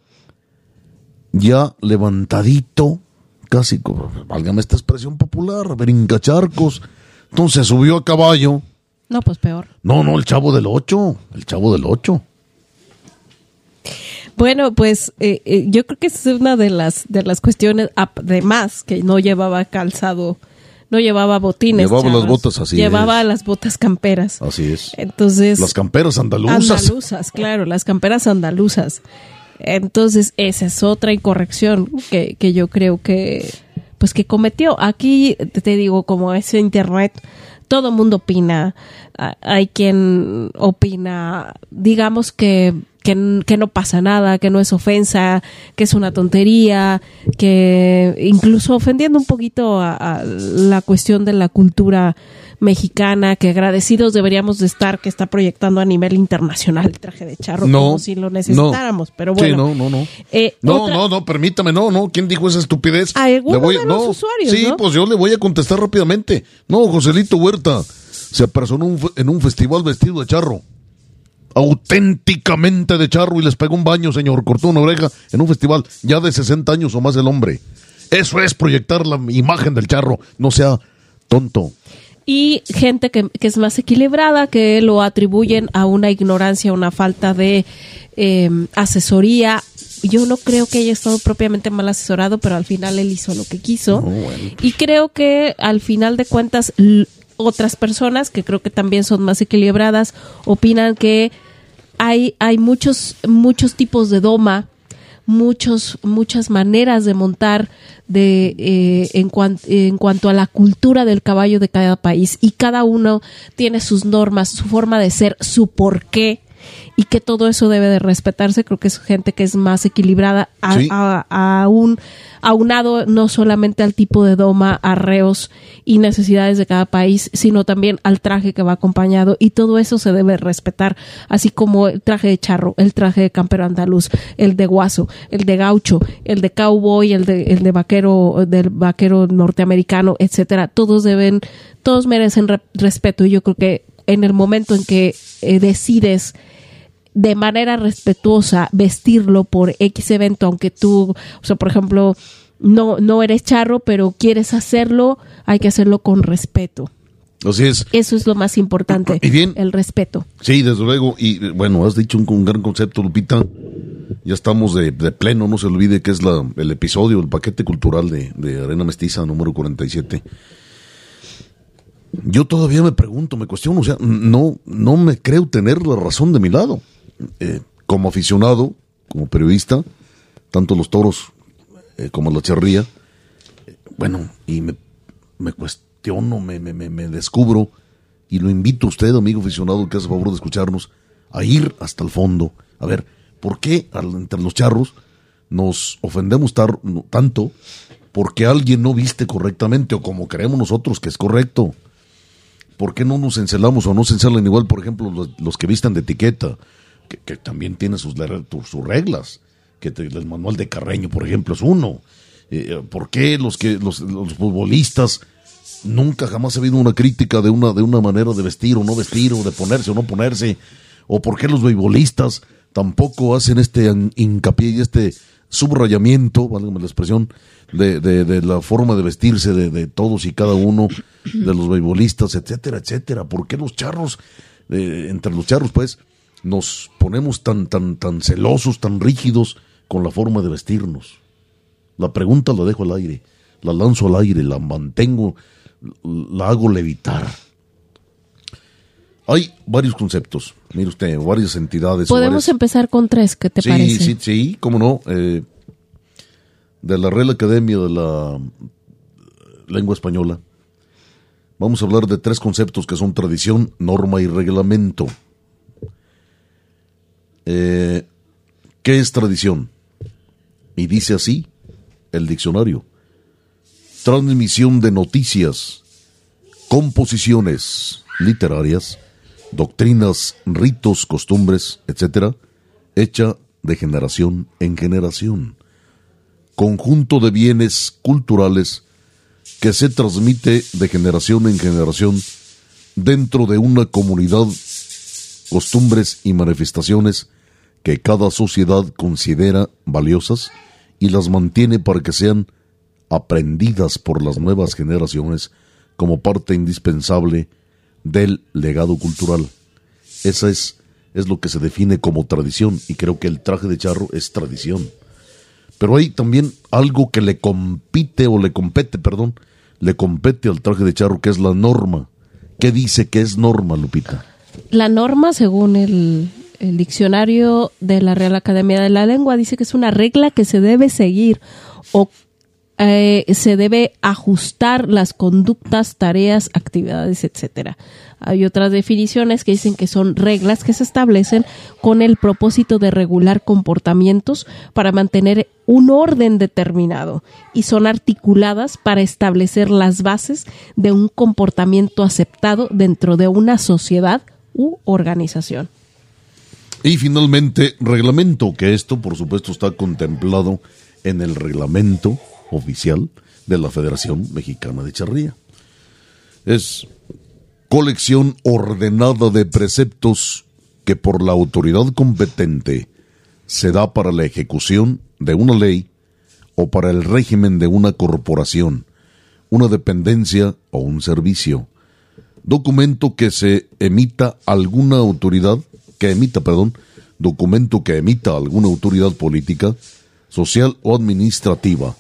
ya levantadito, casi, válgame esta expresión popular, brincacharcos. Entonces subió a caballo. No, pues peor. No, no, el chavo del ocho, el chavo del ocho. Bueno, pues eh, eh, yo creo que es una de las de las cuestiones, además que no llevaba calzado, no llevaba botines. Llevaba las botas, así Llevaba es. las botas camperas. Así es. Entonces, Las camperas andaluzas. andaluzas, claro, las camperas andaluzas. Entonces, esa es otra incorrección que, que yo creo que pues que cometió. Aquí te digo, como es internet, todo mundo opina. Hay quien opina, digamos que, que, que no pasa nada, que no es ofensa, que es una tontería, que incluso ofendiendo un poquito a, a la cuestión de la cultura mexicana, que agradecidos deberíamos de estar, que está proyectando a nivel internacional el traje de charro, No, como si lo necesitáramos, pero bueno. Sí, no, no, no. Eh, no, otra- no, no, permítame, no, no. ¿Quién dijo esa estupidez? Alguno Le voy- de los no, usuarios, Sí, ¿no? pues yo le voy a contestar rápidamente. No, Joselito Huerta se personó un en un festival vestido de charro. Auténticamente de charro y les pegó un baño, señor. Cortó una oreja en un festival ya de 60 años o más el hombre. Eso es proyectar la imagen del charro. No sea tonto. y gente que, que es más equilibrada, que lo atribuyen a una ignorancia, una falta de eh, asesoría. Yo no creo que haya estado propiamente mal asesorado, pero al final él hizo lo que quiso. Y creo que al final de cuentas otras personas, que creo que también son más equilibradas, opinan que hay, hay muchos, muchos tipos de doma, muchos, muchas maneras de montar de, eh, en, en cuanto a la cultura del caballo de cada país. Y cada uno tiene sus normas, su forma de ser, su porqué y que todo eso debe de respetarse. Creo que es gente que es más equilibrada a, a, un aunado no solamente al tipo de doma, arreos y necesidades de cada país, sino también al traje que va acompañado y todo eso se debe respetar, así como el traje de charro, el traje de campero andaluz, el de guaso, el de gaucho, el de cowboy, el de, el de vaquero, del vaquero norteamericano, etcétera. Todos deben, todos merecen respeto y yo creo que en el momento en que eh, decides de manera respetuosa vestirlo por X evento, aunque tú, o sea, por ejemplo, no, no eres charro, pero quieres hacerlo, hay que hacerlo con respeto. Así es. Eso es lo más importante, ¿Y bien? el respeto. Sí, desde luego. Y bueno, has dicho un, gran concepto, Lupita. Ya estamos de, pleno, no se olvide que es la, el episodio, el paquete cultural de, de Arena Mestiza número 47. Yo todavía me pregunto, me cuestiono, o sea, no, no me creo tener la razón de mi lado. Eh, como aficionado, como periodista, tanto los toros eh, como la charría, eh, bueno, y me, me cuestiono, me, me, me, descubro, y lo invito a usted, amigo aficionado, que hace favor de escucharnos, a ir hasta el fondo. A ver, ¿por qué entre los charros nos ofendemos tanto porque alguien no viste correctamente o como creemos nosotros que es correcto? ¿Por qué no nos encelamos o no se encelan igual, por ejemplo, los, los que vistan de etiqueta? que, también tiene sus, sus reglas, que el manual de Carreño, por ejemplo, es uno. Eh, ¿Por qué los, que, los, futbolistas nunca jamás ha habido una crítica de una, de una manera de vestir o no vestir, o de ponerse o no ponerse? ¿O por qué los beisbolistas tampoco hacen este hincapié y este subrayamiento, válgame la expresión, de, de, la forma de vestirse de, de, todos y cada uno de los beisbolistas, etcétera, etcétera? ¿Por qué los charros, entre los charros, pues, nos ponemos tan, tan, tan celosos, tan rígidos con la forma de vestirnos? La pregunta la dejo al aire, la lanzo al aire, la mantengo, la hago levitar. Hay varios conceptos, mire usted, varias entidades. Podemos empezar con tres, ¿qué te parece? Sí, sí, cómo no. Eh, de la Real Academia de la Lengua Española, vamos a hablar de tres conceptos que son tradición, norma y reglamento. Eh, ¿Qué es tradición? Y dice así el diccionario. Transmisión de noticias, composiciones literarias, doctrinas, ritos, costumbres, etcétera, hecha de generación en generación. Conjunto de bienes culturales que se transmite de generación en generación dentro de una comunidad costumbres y manifestaciones que cada sociedad considera valiosas y las mantiene para que sean aprendidas por las nuevas generaciones como parte indispensable del legado cultural. Esa es, es lo que se define como tradición y creo que el traje de charro es tradición. Pero hay también algo que le compite o le compete, perdón, le compete al traje de charro que es la norma. ¿Qué dice que es norma, Lupita? La norma, según el, diccionario de la Real Academia de la Lengua, dice que es una regla que se debe seguir o eh, se debe ajustar las conductas, tareas, actividades, etcétera. Hay otras definiciones que dicen que son reglas que se establecen con el propósito de regular comportamientos para mantener un orden determinado y son articuladas para establecer las bases de un comportamiento aceptado dentro de una sociedad u organización. Y finalmente, reglamento, que esto por supuesto está contemplado en el reglamento oficial de la Federación Mexicana de Charría. Es colección ordenada de preceptos que por la autoridad competente se da para la ejecución de una ley o para el régimen de una corporación, una dependencia o un servicio documento que se emita alguna autoridad, que emita, perdón, documento que emita alguna autoridad política, social o administrativa,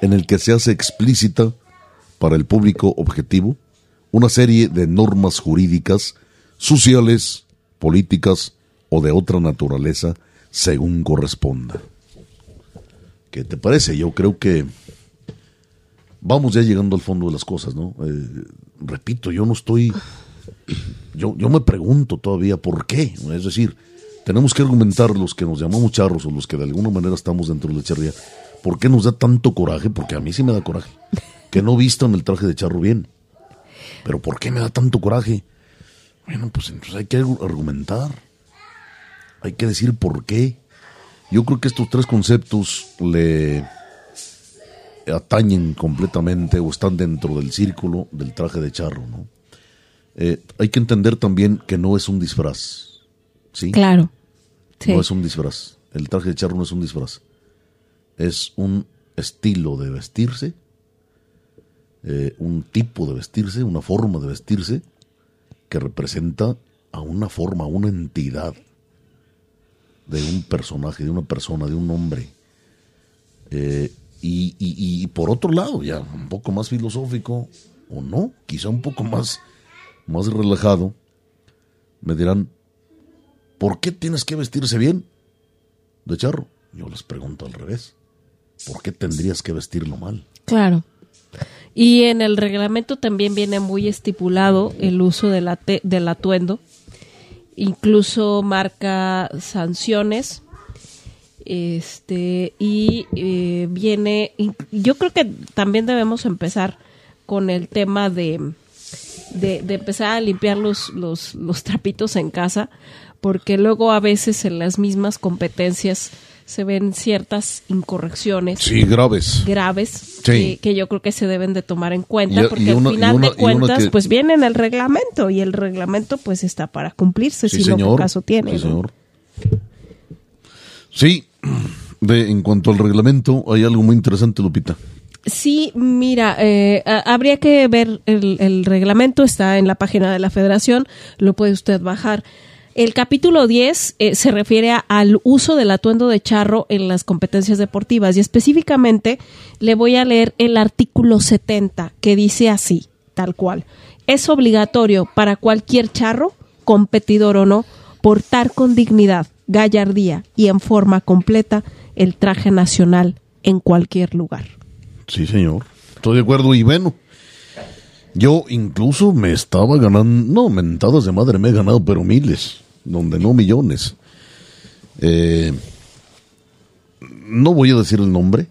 en el que se hace explícita para el público objetivo una serie de normas jurídicas, sociales, políticas o de otra naturaleza, según corresponda. ¿Qué te parece? Yo creo que vamos ya llegando al fondo de las cosas, ¿no? Eh, repito, yo no estoy, yo, yo me pregunto todavía por qué, es decir, tenemos que argumentar los que nos llamamos charros o los que de alguna manera estamos dentro de la charrería, ¿por qué nos da tanto coraje? Porque a mí sí me da coraje, que no vistan el traje de charro bien. Pero ¿por qué me da tanto coraje? Bueno, pues entonces hay que argumentar, hay que decir por qué. Yo creo que estos tres conceptos le atañen completamente o están dentro del círculo del traje de charro, ¿no? Eh, hay que entender también que no es un disfraz, ¿sí? Claro. No es un disfraz. El traje de charro no es un disfraz. Es un estilo de vestirse, eh, un tipo de vestirse, una forma de vestirse que representa a una forma, a una entidad de un personaje, de una persona, de un hombre. Eh, y, por otro lado, ya un poco más filosófico, o no, quizá un poco más, más relajado, me dirán, ¿por qué tienes que vestirse bien de charro? Yo les pregunto al revés, ¿por qué tendrías que vestirlo mal? Claro. Y en el reglamento también viene muy estipulado el uso de del atuendo incluso marca sanciones este y eh, viene yo creo que también debemos empezar con el tema de, de, empezar a limpiar los, los, los trapitos en casa porque luego a veces en las mismas competencias se ven ciertas incorrecciones. Sí, graves. Graves, que, yo creo que se deben de tomar en cuenta, porque al final de cuentas, pues viene en el reglamento, y el reglamento pues está para cumplirse, si no caso tiene. Sí, señor. Sí, de, en cuanto al reglamento, hay algo muy interesante, Lupita. Sí, mira, eh, habría que ver el, el, reglamento, está en la página de la federación, lo puede usted bajar. El capítulo 10 eh, se refiere al uso del atuendo de charro en las competencias deportivas y específicamente le voy a leer el artículo 70 que dice así, tal cual. Es obligatorio para cualquier charro, competidor o no, portar con dignidad, gallardía y en forma completa el traje nacional en cualquier lugar. Sí, señor. Estoy de acuerdo y bueno. Yo incluso me estaba ganando, no, mentadas de madre me he ganado, pero miles donde no millones. Eh, no voy a decir el nombre,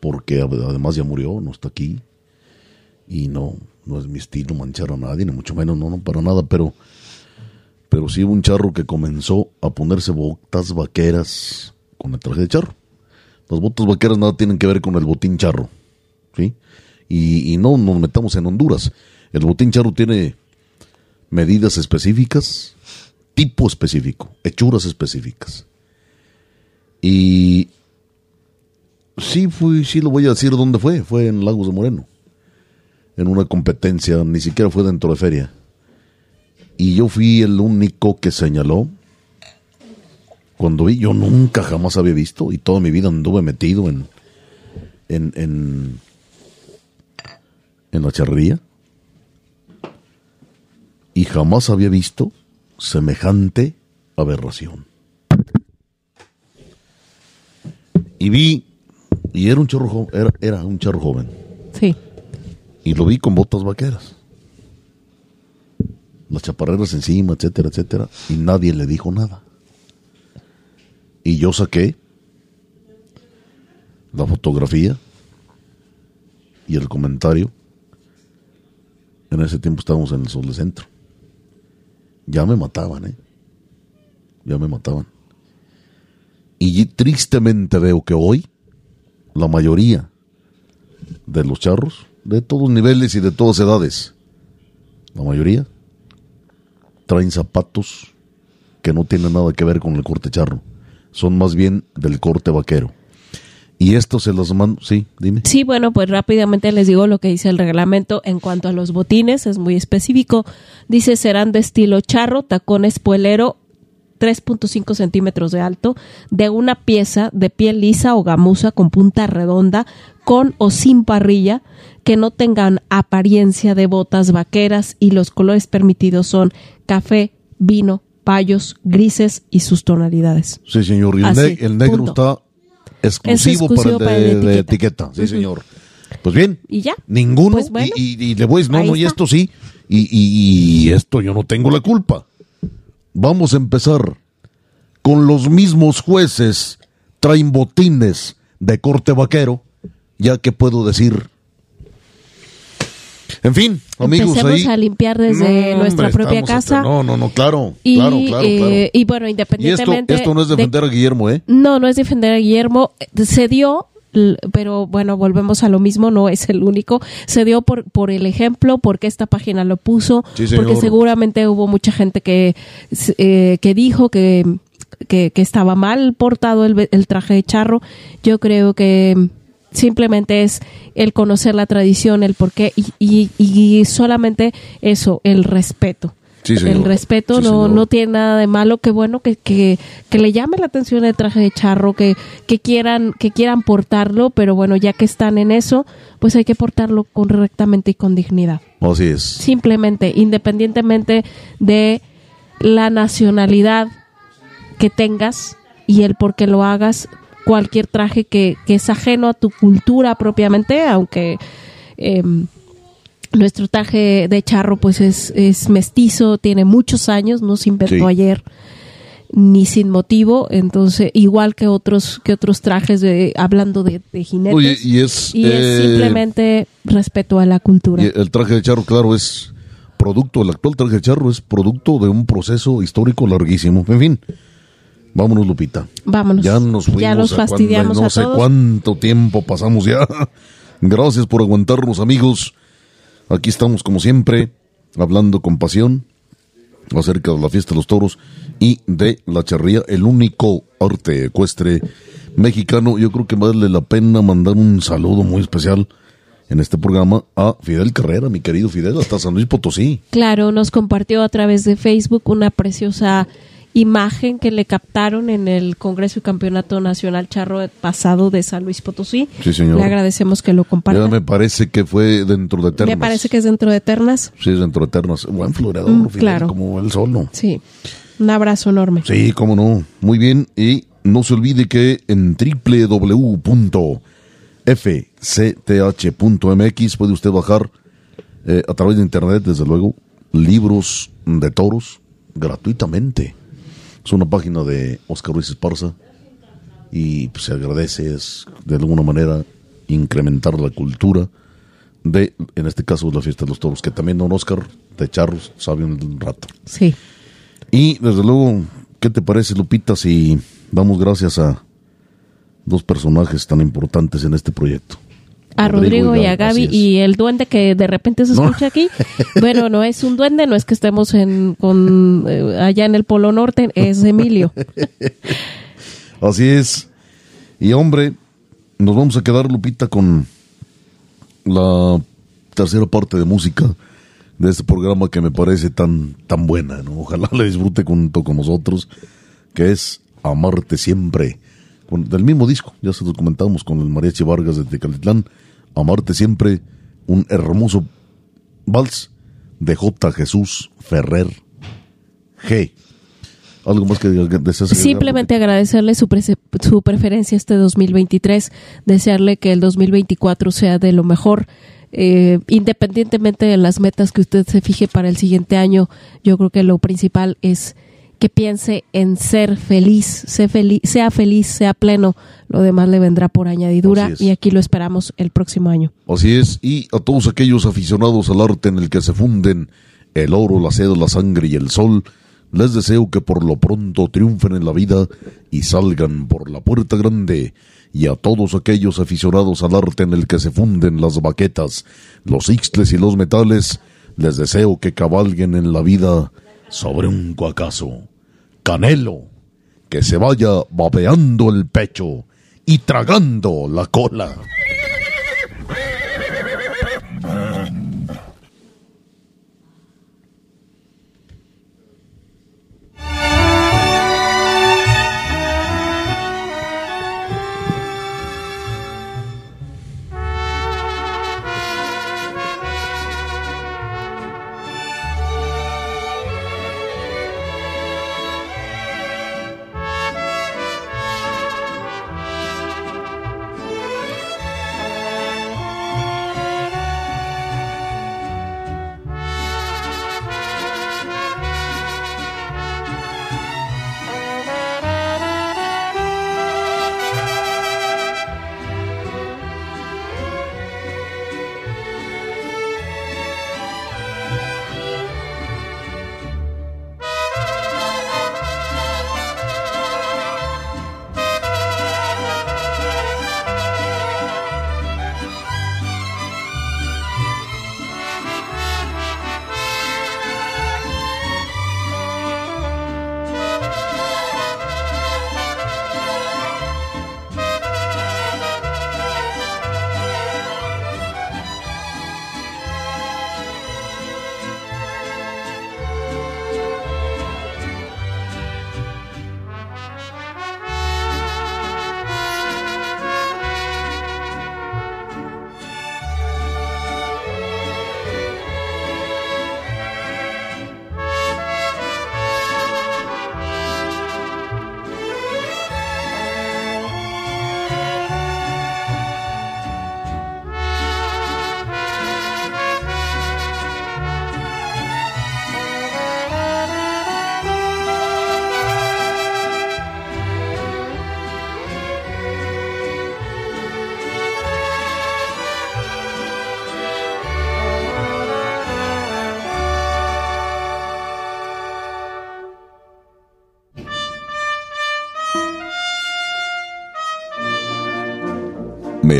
porque además ya murió, no está aquí. Y no, no es mi estilo manchar a nadie, ni mucho menos, no, no, para nada, pero, pero sí hubo un charro que comenzó a ponerse botas vaqueras con el traje de charro. Las botas vaqueras nada tienen que ver con el botín charro, ¿sí? Y, y no nos metamos en Honduras. El botín charro tiene medidas específicas, tipo específico, hechuras específicas. Y sí fui, sí lo voy a decir dónde fue, fue en Lagos de Moreno, en una competencia, ni siquiera fue dentro de feria. Y yo fui el único que señaló. Cuando vi, yo nunca jamás había visto y toda mi vida anduve metido en, en, en, en la charrería. Y jamás había visto semejante aberración. Y vi, y era un chorro, era, era un charro joven. Sí. Y lo vi con botas vaqueras. Las chaparreras encima, etcétera, etcétera. Y nadie le dijo nada. Y yo saqué la fotografía y el comentario. En ese tiempo estábamos en el Sol de Centro ya me mataban, ¿eh? Ya me mataban. Y tristemente veo que hoy la mayoría de los charros, de todos niveles y de todas edades, la mayoría traen zapatos que no tienen nada que ver con el corte charro, son más bien del corte vaquero. Y esto se los mando, sí, dime. Sí, bueno, pues rápidamente les digo lo que dice el reglamento en cuanto a los botines, es muy específico. Dice serán de estilo charro, tacón espuelero, 3.5 centímetros de alto, de una pieza de piel lisa o gamuza con punta redonda, con o sin parrilla, que no tengan apariencia de botas vaqueras y los colores permitidos son café, vino, payos, grises y sus tonalidades. Sí, señor. Y el, negro está exclusivo, para el de, de etiqueta. Sí, señor. Pues bien. ¿Y ya? Ninguno. Pues bueno. y, y, le voy a decir, no, no, y esto sí. Y, y, y esto yo no tengo la culpa. Vamos a empezar con los mismos jueces traen botines de corte vaquero, ya que puedo decir. En fin, amigos, Empecemos ahí. a limpiar desde No, nuestra hombre, propia casa. hasta- No, no, no, claro. Y, claro, claro, eh, claro. y bueno, Y esto, independientemente. esto no es de- defender a Guillermo, ¿eh? No, no es defender a Guillermo. Se dio, pero bueno, volvemos a lo mismo, no es el único. Se dio por, por el ejemplo, porque esta página lo puso, Sí, porque seguramente hubo mucha gente que, eh, que dijo que, que, que estaba mal portado el, el traje de charro. Yo creo que simplemente es el conocer la tradición, el porqué y, y, y solamente eso, el respeto. Sí, el respeto Sí, no, no tiene nada de malo, que bueno que, que, que le llame la atención el traje de charro, que, que quieran, que quieran portarlo, pero bueno, ya que están en eso, pues hay que portarlo correctamente y con dignidad. Así es. Simplemente, independientemente de la nacionalidad que tengas y el por qué lo hagas, cualquier traje que, que es ajeno a tu cultura propiamente, aunque em, nuestro traje de charro pues es, es mestizo, tiene muchos años, no se inventó Sí. ayer ni sin motivo, entonces igual que otros que otros trajes de hablando de, de jinetes Oye, y es. y es eh, simplemente respeto a la cultura. y el traje de charro, claro, es producto, el actual traje de charro es producto de un proceso histórico larguísimo. En fin, vámonos, Lupita. Vámonos. Ya nos fuimos. Ya nos a cuando- fastidiamos no a sé todos. cuánto tiempo pasamos ya. *laughs* Gracias por aguantarnos, amigos. Aquí estamos, como siempre, hablando con pasión acerca de la fiesta de los toros y de la charría, el único arte ecuestre mexicano. Yo creo que vale la pena mandar un saludo muy especial en este programa a Fidel Carrera, mi querido Fidel, hasta San Luis Potosí. Claro, nos compartió a través de Facebook una preciosa imagen que le captaron en el Congreso y Campeonato Nacional Charro pasado de San Luis Potosí. Sí, señor. Le agradecemos que lo comparta. Ya me parece que fue dentro de Eternas. Me parece que es dentro de Eternas. Sí, es dentro de Eternas. Buen floreador, Mm, claro. como él solo. Sí. Un abrazo enorme. Sí, cómo no. Muy bien. Y no se olvide que en www.fcth.mx puede usted bajar eh, a través de internet, desde luego, libros de toros gratuitamente. Es una página de Oscar Ruiz Esparza y pues, se agradece es, de alguna manera incrementar la cultura de, en este caso, la fiesta de los toros, que también don Oscar de Charros sabe un rato. Sí. Y desde luego, ¿qué te parece, Lupita, si damos gracias a dos personajes tan importantes en este proyecto? A Rodrigo, y a Gaby y el duende que de repente se No. escucha aquí. *laughs* Bueno, no es un duende, no es que estemos en, con, eh, allá en el Polo Norte, es Emilio. *laughs* Así es. Y hombre, nos vamos a quedar, Lupita, con la tercera parte de música de este programa que me parece tan, tan buena, ¿no? Ojalá la disfrute junto con nosotros, que es Amarte Siempre, con, del mismo disco, ya se lo comentamos con el Mariachi Vargas de Tecalitlán, Amarte Siempre, un hermoso vals de J. Jesús Ferrer G. ¿Algo más que deseas Simplemente agradecerle su, su preferencia este 2023, desearle que el 2024 sea de lo mejor, eh, independientemente de las metas que usted se fije para el siguiente año, yo creo que lo principal es que piense en ser feliz, sea feliz, sea, feliz, sea pleno, lo demás le vendrá por añadidura y aquí lo esperamos el próximo año. Así es, y a todos aquellos aficionados al arte en el que se funden el oro, la seda, la sangre y el sol, les deseo que por lo pronto triunfen en la vida y salgan por la puerta grande. Y a todos aquellos aficionados al arte en el que se funden las baquetas, los ixtles y los metales, les deseo que cabalguen en la vida sobre un cuacazo. Canelo, que se vaya babeando el pecho y tragando la cola.